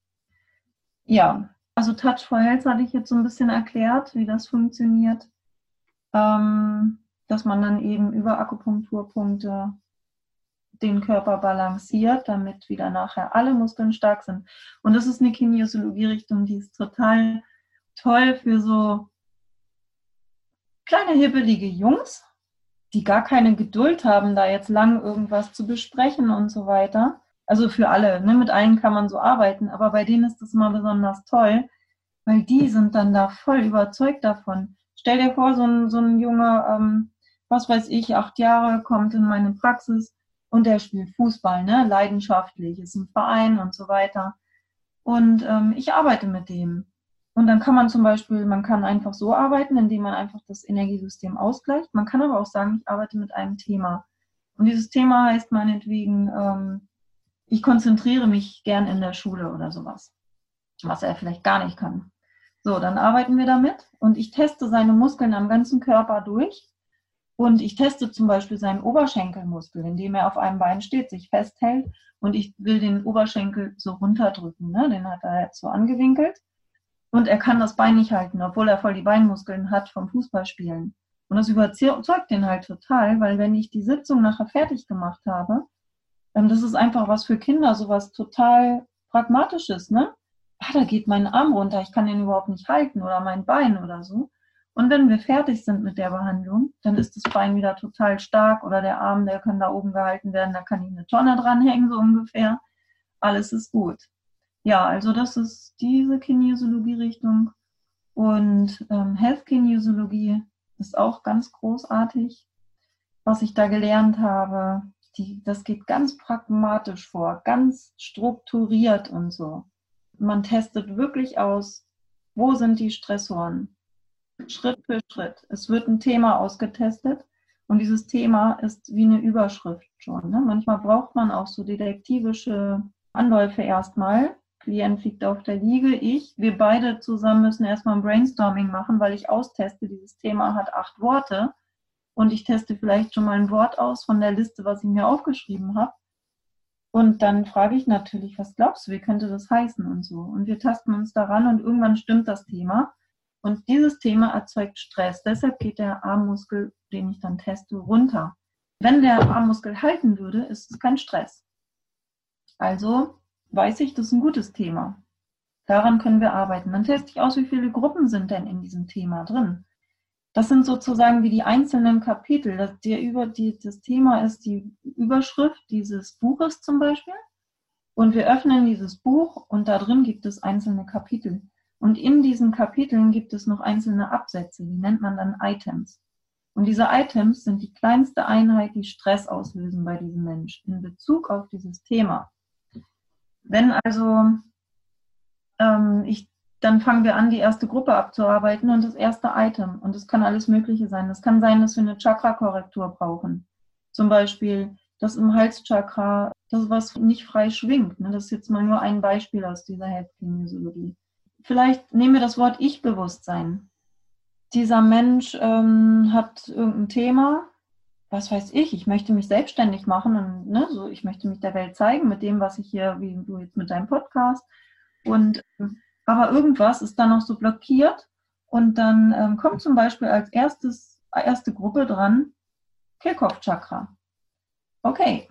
Ja, also Touch for Health hatte ich jetzt so ein bisschen erklärt, wie das funktioniert. Ähm, dass man dann eben über Akupunkturpunkte den Körper balanciert, damit wieder nachher alle Muskeln stark sind. Und das ist eine Kinesiologie-Richtung, die ist total toll für so kleine hibbelige Jungs, die gar keine Geduld haben, da jetzt lang irgendwas zu besprechen und so weiter. Also für alle, ne? mit allen kann man so arbeiten, aber bei denen ist das immer besonders toll, weil die sind dann da voll überzeugt davon. Stell dir vor, so ein, so ein Junge, ähm, was weiß ich, acht Jahre, kommt in meine Praxis und der spielt Fußball, ne? leidenschaftlich, ist im Verein und so weiter. Und ähm, ich arbeite mit dem. Und dann kann man zum Beispiel, man kann einfach so arbeiten, indem man einfach das Energiesystem ausgleicht. Man kann aber auch sagen, ich arbeite mit einem Thema. Und dieses Thema heißt meinetwegen, ähm, ich konzentriere mich gern in der Schule oder sowas, was er vielleicht gar nicht kann. So, dann arbeiten wir damit und ich teste seine Muskeln am ganzen Körper durch und ich teste zum Beispiel seinen Oberschenkelmuskel, indem er auf einem Bein steht, sich festhält und ich will den Oberschenkel so runterdrücken. Ne? Den hat er jetzt so angewinkelt. Und er kann das Bein nicht halten, obwohl er voll die Beinmuskeln hat vom Fußballspielen. Und das überzeugt den halt total, weil wenn ich die Sitzung nachher fertig gemacht habe, ähm, das ist einfach was für Kinder, sowas total Pragmatisches, ne? Ah, da geht mein Arm runter, ich kann den überhaupt nicht halten oder mein Bein oder so. Und wenn wir fertig sind mit der Behandlung, dann ist das Bein wieder total stark oder der Arm, der kann da oben gehalten werden, da kann ich eine Tonne dranhängen, so ungefähr. Alles ist gut. Ja, also das ist diese Kinesiologie-Richtung. Und ähm, Health Kinesiologie ist auch ganz großartig. Was ich da gelernt habe, die, das geht ganz pragmatisch vor, ganz strukturiert und so. Man testet wirklich aus, wo sind die Stressoren? Schritt für Schritt. Es wird ein Thema ausgetestet und dieses Thema ist wie eine Überschrift schon. Ne? Manchmal braucht man auch so detektivische Anläufe erstmal. Klient liegt auf der Liege, ich, wir beide zusammen müssen erstmal ein Brainstorming machen, weil ich austeste, dieses Thema hat acht Worte und ich teste vielleicht schon mal ein Wort aus von der Liste, was ich mir aufgeschrieben habe. Und dann frage ich natürlich, was glaubst du, wie könnte das heißen und so. Und wir tasten uns daran und irgendwann stimmt das Thema. Und dieses Thema erzeugt Stress. Deshalb geht der Armmuskel, den ich dann teste, runter. Wenn der Armmuskel halten würde, ist es kein Stress. Also weiß ich, das ist ein gutes Thema. Daran können wir arbeiten. Dann teste ich aus, wie viele Gruppen sind denn in diesem Thema drin. Das sind sozusagen wie die einzelnen Kapitel. Das, der über die, das Thema ist die Überschrift dieses Buches zum Beispiel. Und wir öffnen dieses Buch und da drin gibt es einzelne Kapitel. Und in diesen Kapiteln gibt es noch einzelne Absätze, die nennt man dann Items. Und diese Items sind die kleinste Einheit, die Stress auslösen bei diesem Mensch in Bezug auf dieses Thema. Wenn also ähm, ich dann fangen wir an, die erste Gruppe abzuarbeiten und das erste Item. Und das kann alles Mögliche sein. Das kann sein, dass wir eine Chakra-Korrektur brauchen. Zum Beispiel, dass im Halschakra das was nicht frei schwingt. Ne? Das ist jetzt mal nur ein Beispiel aus dieser Health-Kinesiologie. Vielleicht nehmen wir das Wort Ich-Bewusstsein. Dieser Mensch ähm, hat irgendein Thema, was weiß ich, ich möchte mich selbstständig machen und ne, so, ich möchte mich der Welt zeigen mit dem, was ich hier, wie du jetzt mit deinem Podcast. Und ähm, aber irgendwas ist dann noch so blockiert und dann ähm, kommt zum Beispiel als erstes, erste Gruppe dran Kehlkopfchakra. Okay,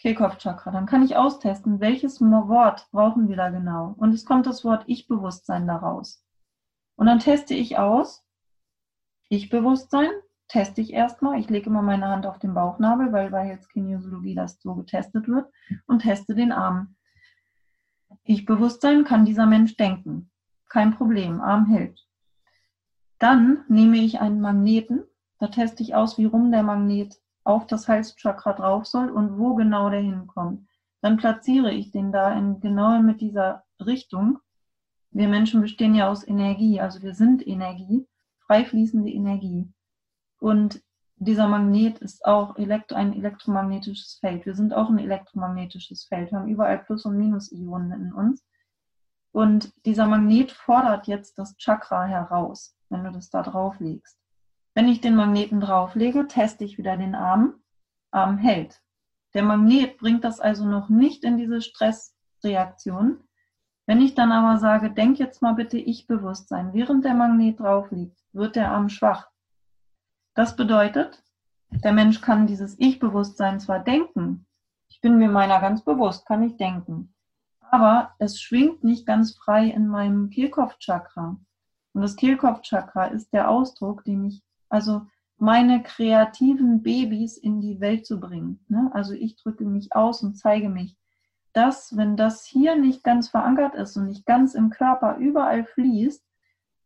Kehlkopfchakra. Dann kann ich austesten, welches Wort brauchen wir da genau. Und es kommt das Wort Ich-Bewusstsein daraus. Und dann teste ich aus, Ich-Bewusstsein, teste ich erstmal. Ich lege immer meine Hand auf den Bauchnabel, weil bei Health-Kinesiologie das so getestet wird und teste den Arm. Ich-Bewusstsein kann dieser Mensch denken. Kein Problem, Arm hält. Dann nehme ich einen Magneten, da teste ich aus, wie rum der Magnet auf das Halschakra drauf soll und wo genau der hinkommt. Dann platziere ich den da in genau mit dieser Richtung. Wir Menschen bestehen ja aus Energie, also wir sind Energie, frei fließende Energie. Und dieser Magnet ist auch elektro, ein elektromagnetisches Feld. Wir sind auch ein elektromagnetisches Feld. Wir haben überall Plus- und Minus-Ionen in uns. Und dieser Magnet fordert jetzt das Chakra heraus, wenn du das da drauf legst. Wenn ich den Magneten drauflege, teste ich wieder den Arm. Arm hält. Der Magnet bringt das also noch nicht in diese Stressreaktion. Wenn ich dann aber sage, denk jetzt mal bitte ich Bewusstsein, während der Magnet drauf liegt, wird der Arm schwach. Das bedeutet, der Mensch kann dieses Ich-Bewusstsein zwar denken, ich bin mir meiner ganz bewusst, kann ich denken, aber es schwingt nicht ganz frei in meinem Kehlkopfchakra. Und das Kehlkopfchakra ist der Ausdruck, den ich, also meine kreativen Babys in die Welt zu bringen. Ne? Also ich drücke mich aus und zeige mich. Das, wenn das hier nicht ganz verankert ist und nicht ganz im Körper überall fließt,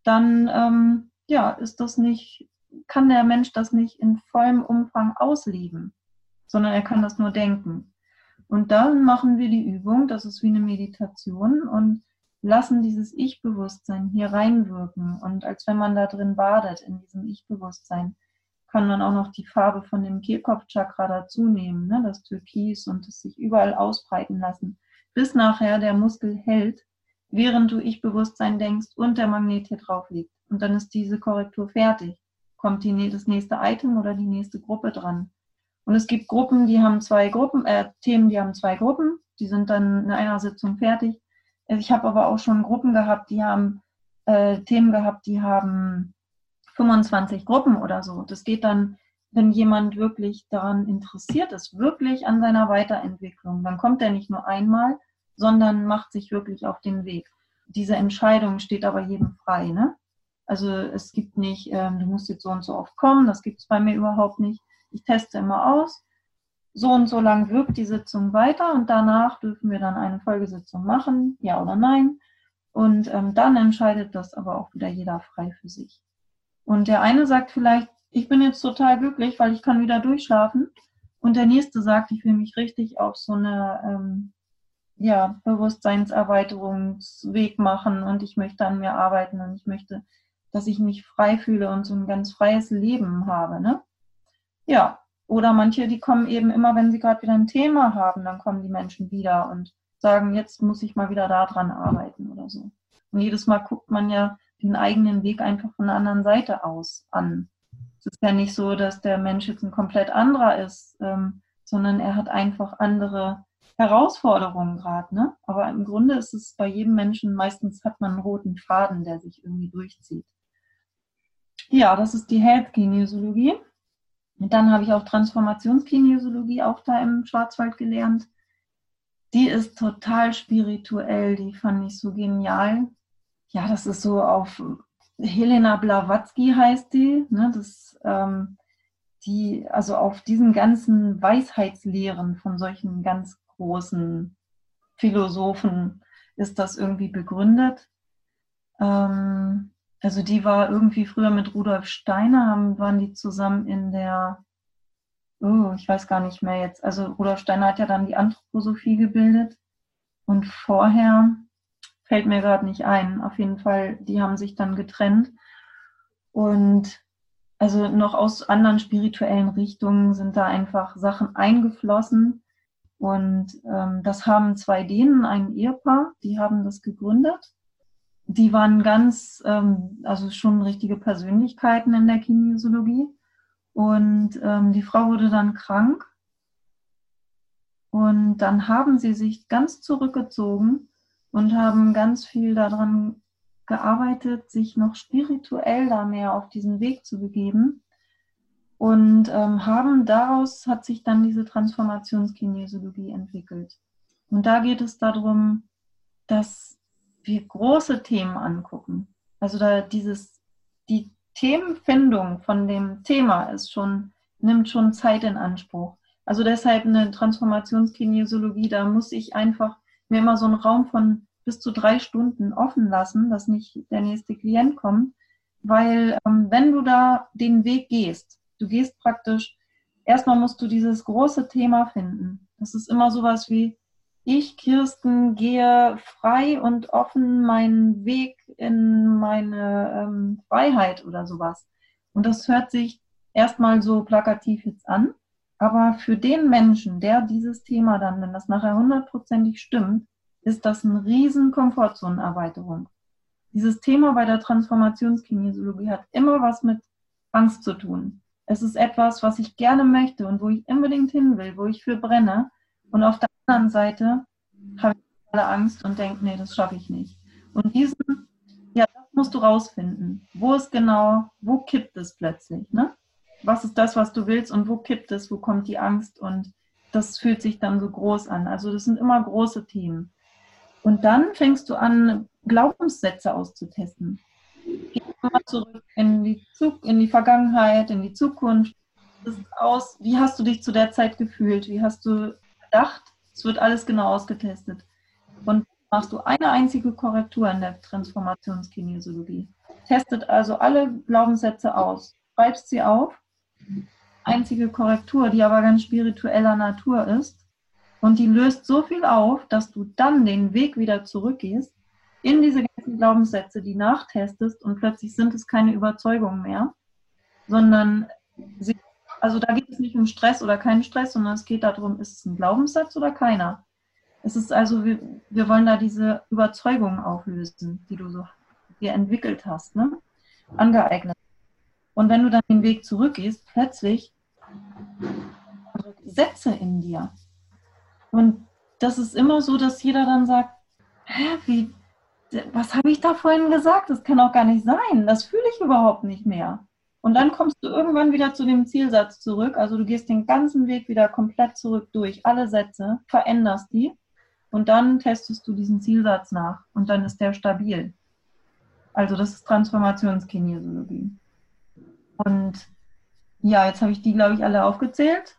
dann ähm, ja, ist das nicht kann der Mensch das nicht in vollem Umfang ausleben, sondern er kann das nur denken. Und dann machen wir die Übung, das ist wie eine Meditation und lassen dieses Ich-Bewusstsein hier reinwirken. Und als wenn man da drin badet, in diesem Ich-Bewusstsein, kann man auch noch die Farbe von dem Kehlkopfchakra dazu nehmen, ne? das Türkis und es sich überall ausbreiten lassen, bis nachher der Muskel hält, während du Ich-Bewusstsein denkst und der Magnet hier drauf liegt. Und dann ist diese Korrektur fertig kommt die, das nächste Item oder die nächste Gruppe dran. Und es gibt Gruppen, die haben zwei Gruppen, äh, Themen, die haben zwei Gruppen, die sind dann in einer Sitzung fertig. Ich habe aber auch schon Gruppen gehabt, die haben äh, Themen gehabt, die haben 25 Gruppen oder so. Das geht dann wenn jemand wirklich daran interessiert ist, wirklich an seiner Weiterentwicklung, dann kommt er nicht nur einmal, sondern macht sich wirklich auf den Weg. Diese Entscheidung steht aber jedem frei. Ne? Also es gibt nicht, ähm, du musst jetzt so und so oft kommen, das gibt es bei mir überhaupt nicht. Ich teste immer aus. So und so lang wirkt die Sitzung weiter und danach dürfen wir dann eine Folgesitzung machen, ja oder nein. Und ähm, dann entscheidet das aber auch wieder jeder frei für sich. Und der eine sagt vielleicht, ich bin jetzt total glücklich, weil ich kann wieder durchschlafen. Und der nächste sagt, ich will mich richtig auf so eine ähm, ja, Bewusstseinserweiterungsweg machen und ich möchte an mir arbeiten und ich möchte, dass ich mich frei fühle und so ein ganz freies Leben habe. Ne? Ja, oder manche, die kommen eben immer, wenn sie gerade wieder ein Thema haben, dann kommen die Menschen wieder und sagen, jetzt muss ich mal wieder daran arbeiten oder so. Und jedes Mal guckt man ja den eigenen Weg einfach von der anderen Seite aus an. Es ist ja nicht so, dass der Mensch jetzt ein komplett anderer ist, ähm, sondern er hat einfach andere Herausforderungen gerade. Ne? Aber im Grunde ist es bei jedem Menschen, meistens hat man einen roten Faden, der sich irgendwie durchzieht. Ja, das ist die Health-Kinesiologie. Dann habe ich auch Transformationskinesiologie auch da im Schwarzwald gelernt. Die ist total spirituell, die fand ich so genial. Ja, das ist so auf Helena Blavatsky heißt die. Ne, das, ähm, die, also auf diesen ganzen Weisheitslehren von solchen ganz großen Philosophen ist das irgendwie begründet. Ähm, also die war irgendwie früher mit Rudolf Steiner, haben, waren die zusammen in der, oh, ich weiß gar nicht mehr jetzt. Also Rudolf Steiner hat ja dann die Anthroposophie gebildet und vorher fällt mir gerade nicht ein. Auf jeden Fall, die haben sich dann getrennt und also noch aus anderen spirituellen Richtungen sind da einfach Sachen eingeflossen. Und ähm, das haben zwei Dänen, ein Ehepaar, die haben das gegründet die waren ganz, ähm, also schon richtige Persönlichkeiten in der Kinesiologie. Und ähm, die Frau wurde dann krank. Und dann haben sie sich ganz zurückgezogen und haben ganz viel daran gearbeitet, sich noch spirituell da mehr auf diesen Weg zu begeben. Und ähm, haben daraus hat sich dann diese Transformationskinesiologie entwickelt. Und da geht es darum, dass wir große Themen angucken. Also da dieses, die Themenfindung von dem Thema ist schon, nimmt schon Zeit in Anspruch. Also deshalb eine Transformationskinesiologie, da muss ich einfach mir immer so einen Raum von bis zu drei Stunden offen lassen, dass nicht der nächste Klient kommt. Weil ähm, wenn du da den Weg gehst, du gehst praktisch, erstmal musst du dieses große Thema finden. Das ist immer sowas wie, ich, Kirsten, gehe frei und offen meinen Weg in meine ähm, Freiheit oder sowas. Und das hört sich erstmal so plakativ jetzt an, aber für den Menschen, der dieses Thema dann, wenn das nachher hundertprozentig stimmt, ist das eine riesen Komfortzonenerweiterung. Dieses Thema bei der Transformationskinesiologie hat immer was mit Angst zu tun. Es ist etwas, was ich gerne möchte und wo ich unbedingt hin will, wo ich für brenne. Und auf der anderen Seite habe ich alle Angst und denke, nee, das schaffe ich nicht. Und diesen, ja, das musst du rausfinden. Wo ist genau, wo kippt es plötzlich? Ne? Was ist das, was du willst und wo kippt es, wo kommt die Angst? Und das fühlt sich dann so groß an. Also das sind immer große Themen. Und dann fängst du an, Glaubenssätze auszutesten. Geh mal zurück in die, Zug in die Vergangenheit, in die Zukunft. Aus, wie hast du dich zu der Zeit gefühlt? Wie hast du gedacht? Es wird alles genau ausgetestet. Und machst du eine einzige Korrektur in der Transformationskinesiologie. Testet also alle Glaubenssätze aus, schreibst sie auf. Einzige Korrektur, die aber ganz spiritueller Natur ist. Und die löst so viel auf, dass du dann den Weg wieder zurückgehst in diese ganzen Glaubenssätze, die nachtestest und plötzlich sind es keine Überzeugungen mehr, sondern sie also da geht es nicht um Stress oder keinen Stress, sondern es geht darum, ist es ein Glaubenssatz oder keiner. Es ist also, wir, wir wollen da diese Überzeugungen auflösen, die du so dir entwickelt hast, ne? angeeignet. Und wenn du dann den Weg zurückgehst, plötzlich Sätze in dir. Und das ist immer so, dass jeder dann sagt, hä, wie, was habe ich da vorhin gesagt? Das kann auch gar nicht sein. Das fühle ich überhaupt nicht mehr. Und dann kommst du irgendwann wieder zu dem Zielsatz zurück. Also du gehst den ganzen Weg wieder komplett zurück durch, alle Sätze, veränderst die und dann testest du diesen Zielsatz nach und dann ist der stabil. Also das ist Transformationskinesiologie. Und ja, jetzt habe ich die, glaube ich, alle aufgezählt.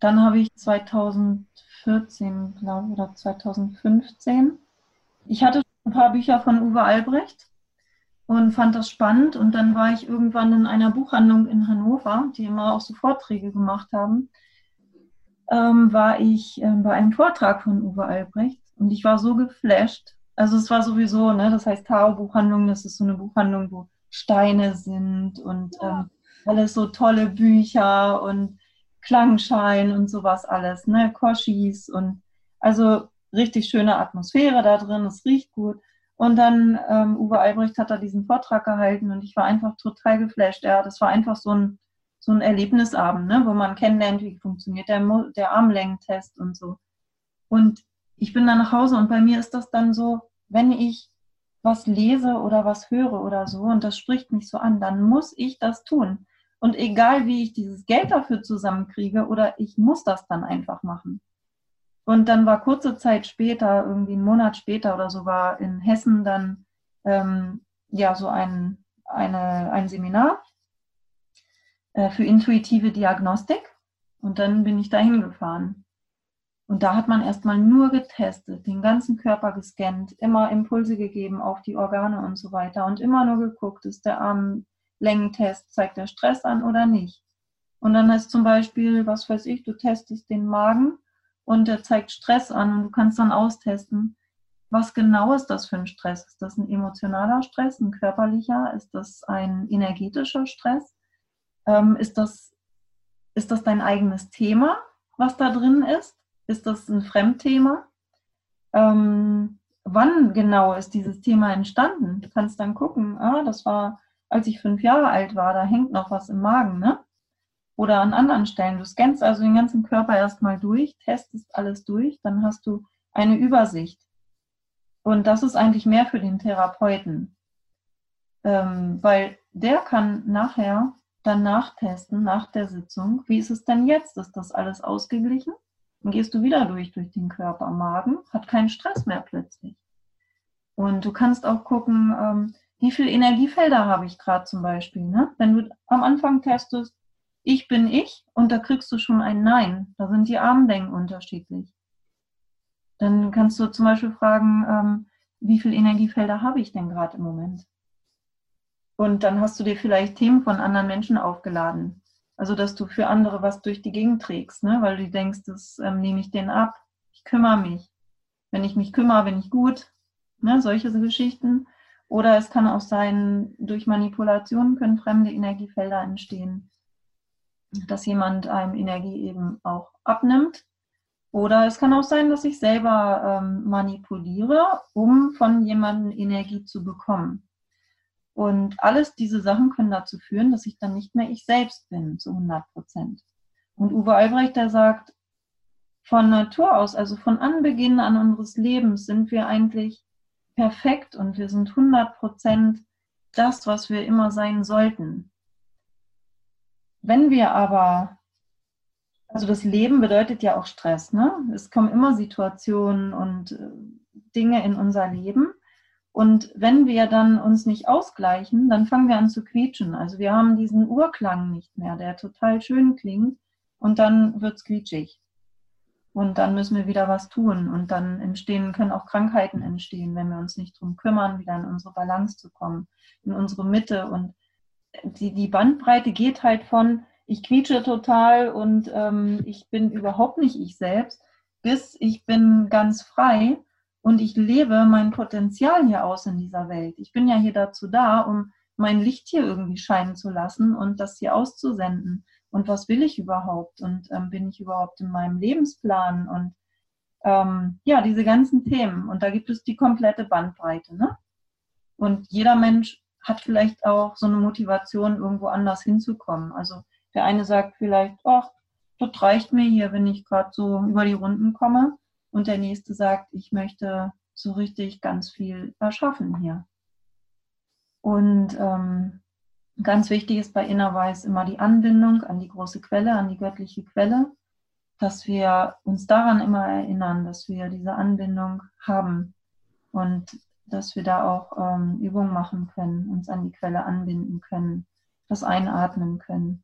Dann habe ich 2014, glaube ich, oder 2015. Ich hatte ein paar Bücher von Uwe Albrecht und fand das spannend. Und dann war ich irgendwann in einer Buchhandlung in Hannover, die immer auch so Vorträge gemacht haben ähm, war ich äh, bei einem Vortrag von Uwe Albrecht und ich war so geflasht. Also es war sowieso, ne, das heißt Tao-Buchhandlung, das ist so eine Buchhandlung, wo Steine sind und ähm, alles so tolle Bücher und Klangschein und sowas alles, ne, Koshis und also richtig schöne Atmosphäre da drin, es riecht gut. Und dann ähm, Uwe Albrecht hat da diesen Vortrag gehalten und ich war einfach total geflasht. Ja, das war einfach so ein so ein Erlebnisabend, ne, wo man kennenlernt, wie funktioniert der, der Armlängentest und so. Und ich bin dann nach Hause und bei mir ist das dann so, wenn ich was lese oder was höre oder so und das spricht mich so an, dann muss ich das tun. Und egal wie ich dieses Geld dafür zusammenkriege oder ich muss das dann einfach machen. Und dann war kurze Zeit später, irgendwie einen Monat später oder so, war in Hessen dann ähm, ja so ein, eine, ein Seminar äh, für intuitive Diagnostik. Und dann bin ich dahin gefahren. Und da hat man erstmal nur getestet, den ganzen Körper gescannt, immer Impulse gegeben auf die Organe und so weiter und immer nur geguckt, ist der Armlängentest, zeigt der Stress an oder nicht. Und dann ist zum Beispiel, was weiß ich, du testest den Magen und der zeigt Stress an und du kannst dann austesten, was genau ist das für ein Stress? Ist das ein emotionaler Stress, ein körperlicher? Ist das ein energetischer Stress? Ähm, ist, das, ist das dein eigenes Thema, was da drin ist? Ist das ein Fremdthema? Ähm, wann genau ist dieses Thema entstanden? Du kannst dann gucken, ah, das war, als ich fünf Jahre alt war, da hängt noch was im Magen, ne? Oder an anderen Stellen. Du scannst also den ganzen Körper erstmal durch, testest alles durch, dann hast du eine Übersicht. Und das ist eigentlich mehr für den Therapeuten, ähm, weil der kann nachher dann nachtesten nach der Sitzung. Wie ist es denn jetzt? Ist das alles ausgeglichen? Dann gehst du wieder durch, durch den Körper. Magen hat keinen Stress mehr plötzlich. Und du kannst auch gucken, ähm, wie viele Energiefelder habe ich gerade zum Beispiel. Ne? Wenn du am Anfang testest, ich bin ich und da kriegst du schon ein Nein. Da sind die Armlängen unterschiedlich. Dann kannst du zum Beispiel fragen, ähm, wie viele Energiefelder habe ich denn gerade im Moment? Und dann hast du dir vielleicht Themen von anderen Menschen aufgeladen. Also, dass du für andere was durch die Gegend trägst, ne? weil du denkst, das ähm, nehme ich denen ab. Ich kümmere mich. Wenn ich mich kümmere, bin ich gut. Ne? Solche Geschichten. Oder es kann auch sein, durch Manipulation können fremde Energiefelder entstehen. Dass jemand einem Energie eben auch abnimmt. Oder es kann auch sein, dass ich selber ähm, manipuliere, um von jemandem Energie zu bekommen. Und alles diese Sachen können dazu führen, dass ich dann nicht mehr ich selbst bin zu 100 Prozent. Und Uwe Albrecht, der sagt, von Natur aus, also von Anbeginn an unseres Lebens sind wir eigentlich perfekt und wir sind 100 Prozent das, was wir immer sein sollten. Wenn wir aber, also das Leben bedeutet ja auch Stress, ne? Es kommen immer Situationen und äh, Dinge in unser Leben und wenn wir dann uns nicht ausgleichen, dann fangen wir an zu quietschen. Also wir haben diesen Urklang nicht mehr, der total schön klingt und dann wird es quietschig. Und dann müssen wir wieder was tun und dann entstehen, können auch Krankheiten entstehen, wenn wir uns nicht darum kümmern, wieder in unsere Balance zu kommen, in unsere Mitte. Und die, die Bandbreite geht halt von, ich quietsche total und ähm, ich bin überhaupt nicht ich selbst, bis ich bin ganz frei und ich lebe mein Potenzial hier aus in dieser Welt. Ich bin ja hier dazu da, um mein Licht hier irgendwie scheinen zu lassen und das hier auszusenden. Und was will ich überhaupt? Und ähm, bin ich überhaupt in meinem Lebensplan? Und ähm, ja, diese ganzen Themen. Und da gibt es die komplette Bandbreite. Ne? Und jeder Mensch hat vielleicht auch so eine Motivation, irgendwo anders hinzukommen. Also der eine sagt vielleicht, ach, das reicht mir hier, wenn ich gerade so über die Runden komme und der nächste sagt, ich möchte so richtig ganz viel erschaffen hier. Und ähm, Ganz wichtig ist bei Inner Weiß immer die Anbindung an die große Quelle, an die göttliche Quelle, dass wir uns daran immer erinnern, dass wir diese Anbindung haben und dass wir da auch ähm, Übungen machen können, uns an die Quelle anbinden können, das einatmen können,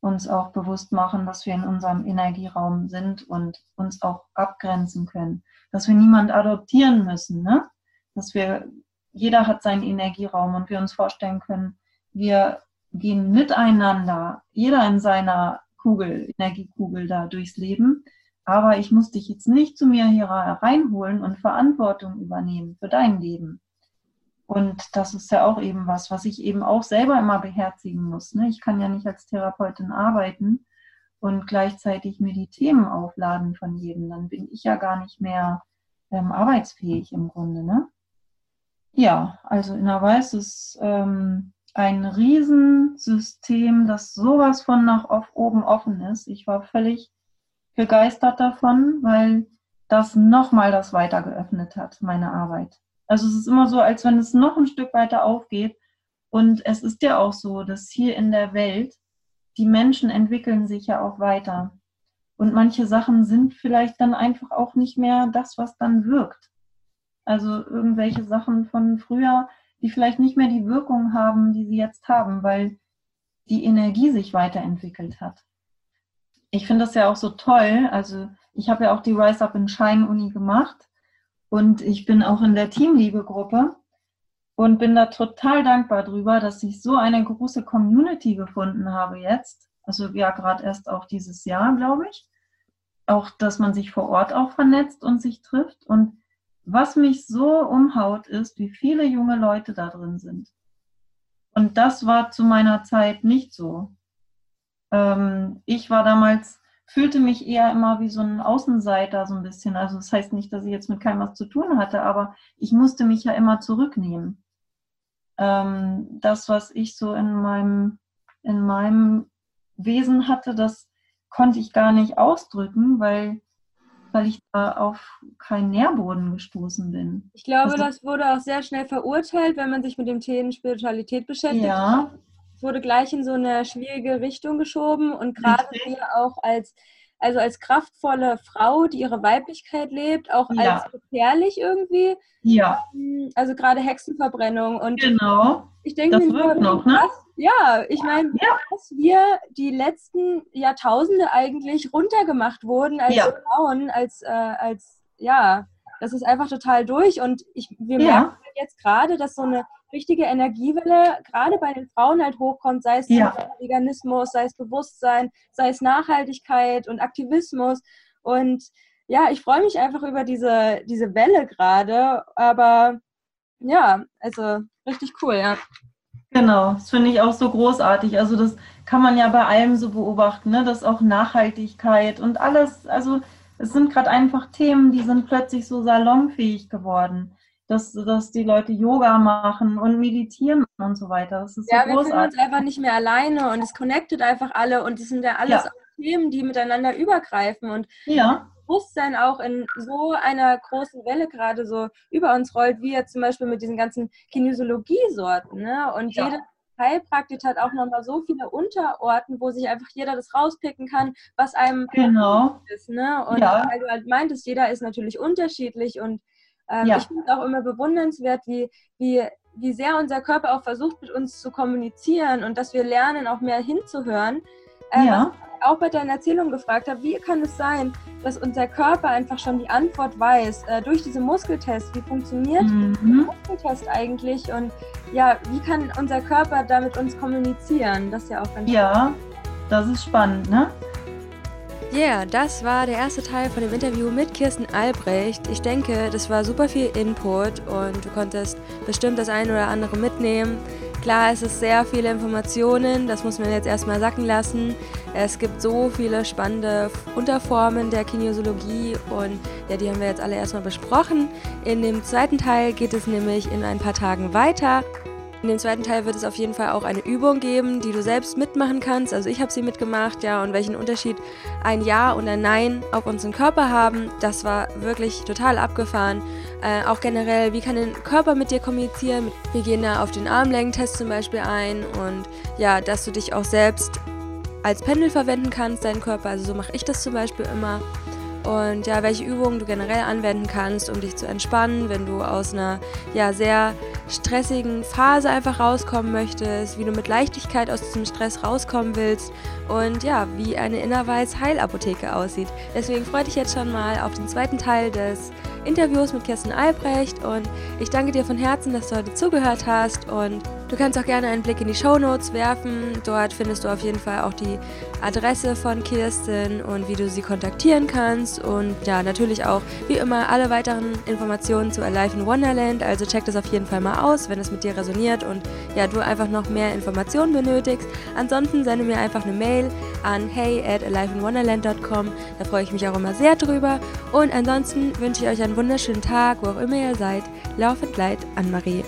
uns auch bewusst machen, dass wir in unserem Energieraum sind und uns auch abgrenzen können, dass wir niemand adoptieren müssen, ne? dass wir, jeder hat seinen Energieraum und wir uns vorstellen können, wir gehen miteinander, jeder in seiner Kugel, Energiekugel da durchs Leben. Aber ich muss dich jetzt nicht zu mir hier reinholen und Verantwortung übernehmen für dein Leben. Und das ist ja auch eben was, was ich eben auch selber immer beherzigen muss. Ne? Ich kann ja nicht als Therapeutin arbeiten und gleichzeitig mir die Themen aufladen von jedem. Dann bin ich ja gar nicht mehr ähm, arbeitsfähig im Grunde. Ne? Ja, also in der Weiß ist ähm, ein Riesensystem, das sowas von nach oben offen ist. Ich war völlig begeistert davon, weil das nochmal das weiter geöffnet hat, meine Arbeit. Also es ist immer so, als wenn es noch ein Stück weiter aufgeht. Und es ist ja auch so, dass hier in der Welt die Menschen entwickeln sich ja auch weiter. Und manche Sachen sind vielleicht dann einfach auch nicht mehr das, was dann wirkt. Also irgendwelche Sachen von früher, die vielleicht nicht mehr die Wirkung haben, die sie jetzt haben, weil die Energie sich weiterentwickelt hat. Ich finde das ja auch so toll. Also ich habe ja auch die Rise Up in Shine Uni gemacht und ich bin auch in der Teamliebe-Gruppe und bin da total dankbar drüber, dass ich so eine große Community gefunden habe jetzt. Also ja, gerade erst auch dieses Jahr, glaube ich. Auch, dass man sich vor Ort auch vernetzt und sich trifft. Und was mich so umhaut, ist, wie viele junge Leute da drin sind. Und das war zu meiner Zeit nicht so. Ähm, ich war damals, fühlte mich eher immer wie so ein Außenseiter so ein bisschen. Also das heißt nicht, dass ich jetzt mit keinem was zu tun hatte, aber ich musste mich ja immer zurücknehmen. Ähm, das, was ich so in meinem, in meinem Wesen hatte, das konnte ich gar nicht ausdrücken, weil weil ich da auf keinen Nährboden gestoßen bin. Ich glaube, also, das wurde auch sehr schnell verurteilt, wenn man sich mit dem Thema Spiritualität beschäftigt. Ja. Wurde gleich in so eine schwierige Richtung geschoben und gerade wir auch als also als kraftvolle Frau, die ihre Weiblichkeit lebt, auch ja. als gefährlich irgendwie. Ja. Ähm, also gerade Hexenverbrennung und genau. Ich denke, das wird noch, ne? Was, ja, ich meine, ja. dass wir die letzten Jahrtausende eigentlich runtergemacht wurden als ja. Frauen, als, äh, als, ja, das ist einfach total durch. Und ich, wir merken halt jetzt gerade, dass so eine richtige Energiewelle gerade bei den Frauen halt hochkommt, sei es ja. Veganismus, sei es Bewusstsein, sei es Nachhaltigkeit und Aktivismus. Und ja, ich freue mich einfach über diese, diese Welle gerade. Aber ja, also richtig cool, ja. Genau, das finde ich auch so großartig. Also das kann man ja bei allem so beobachten, ne? dass auch Nachhaltigkeit und alles, also es sind gerade einfach Themen, die sind plötzlich so salonfähig geworden. Dass, dass die Leute Yoga machen und meditieren und so weiter. Das ist ja, so wir fühlen uns einfach nicht mehr alleine und es connectet einfach alle und es sind ja alles ja. Themen, die miteinander übergreifen und ja. Bewusstsein auch in so einer großen Welle gerade so über uns rollt, wie jetzt zum Beispiel mit diesen ganzen Kinesiologie-Sorten. Ne? Und ja. jede Heilpraktik hat auch nochmal so viele Unterorten, wo sich einfach jeder das rauspicken kann, was einem genau. ist. Ne? Und ja. weil du halt meintest, jeder ist natürlich unterschiedlich und ähm, ja. ich finde es auch immer bewundernswert, wie, wie, wie sehr unser Körper auch versucht, mit uns zu kommunizieren und dass wir lernen, auch mehr hinzuhören. Ähm, ja auch bei deiner Erzählung gefragt habe, wie kann es sein, dass unser Körper einfach schon die Antwort weiß äh, durch diese Muskeltests, wie funktioniert mhm. der Muskeltest eigentlich und ja, wie kann unser Körper damit uns kommunizieren? Das ist ja auch ganz Ja, spannend. das ist spannend, ne? Ja, yeah, das war der erste Teil von dem Interview mit Kirsten Albrecht. Ich denke, das war super viel Input und du konntest bestimmt das eine oder andere mitnehmen. Klar, es ist sehr viele Informationen, das muss man jetzt erstmal sacken lassen. Es gibt so viele spannende Unterformen der Kinesiologie und ja, die haben wir jetzt alle erstmal besprochen. In dem zweiten Teil geht es nämlich in ein paar Tagen weiter. In dem zweiten Teil wird es auf jeden Fall auch eine Übung geben, die du selbst mitmachen kannst. Also ich habe sie mitgemacht, ja, und welchen Unterschied ein Ja und ein Nein auf unseren Körper haben. Das war wirklich total abgefahren. Äh, auch generell, wie kann dein Körper mit dir kommunizieren? Wir gehen da auf den Armlängentest zum Beispiel ein und ja, dass du dich auch selbst als Pendel verwenden kannst, deinen Körper. Also so mache ich das zum Beispiel immer und ja, welche Übungen du generell anwenden kannst, um dich zu entspannen, wenn du aus einer ja, sehr stressigen Phase einfach rauskommen möchtest, wie du mit Leichtigkeit aus diesem Stress rauskommen willst und ja, wie eine Innerweiz Heilapotheke aussieht. Deswegen freue dich jetzt schon mal auf den zweiten Teil des Interviews mit Kirsten Albrecht und ich danke dir von Herzen, dass du heute zugehört hast und du kannst auch gerne einen Blick in die Show Notes werfen. Dort findest du auf jeden Fall auch die Adresse von Kirsten und wie du sie kontaktieren kannst und ja, natürlich auch wie immer alle weiteren Informationen zu Alive in Wonderland, also check das auf jeden Fall mal aus, wenn es mit dir resoniert und ja, du einfach noch mehr Informationen benötigst. Ansonsten sende mir einfach eine Mail an hey at aliveinwonderland.com, da freue ich mich auch immer sehr drüber und ansonsten wünsche ich euch einen wunderschönen Tag, wo auch immer ihr seid. Lauf und Leid, Anne-Marie.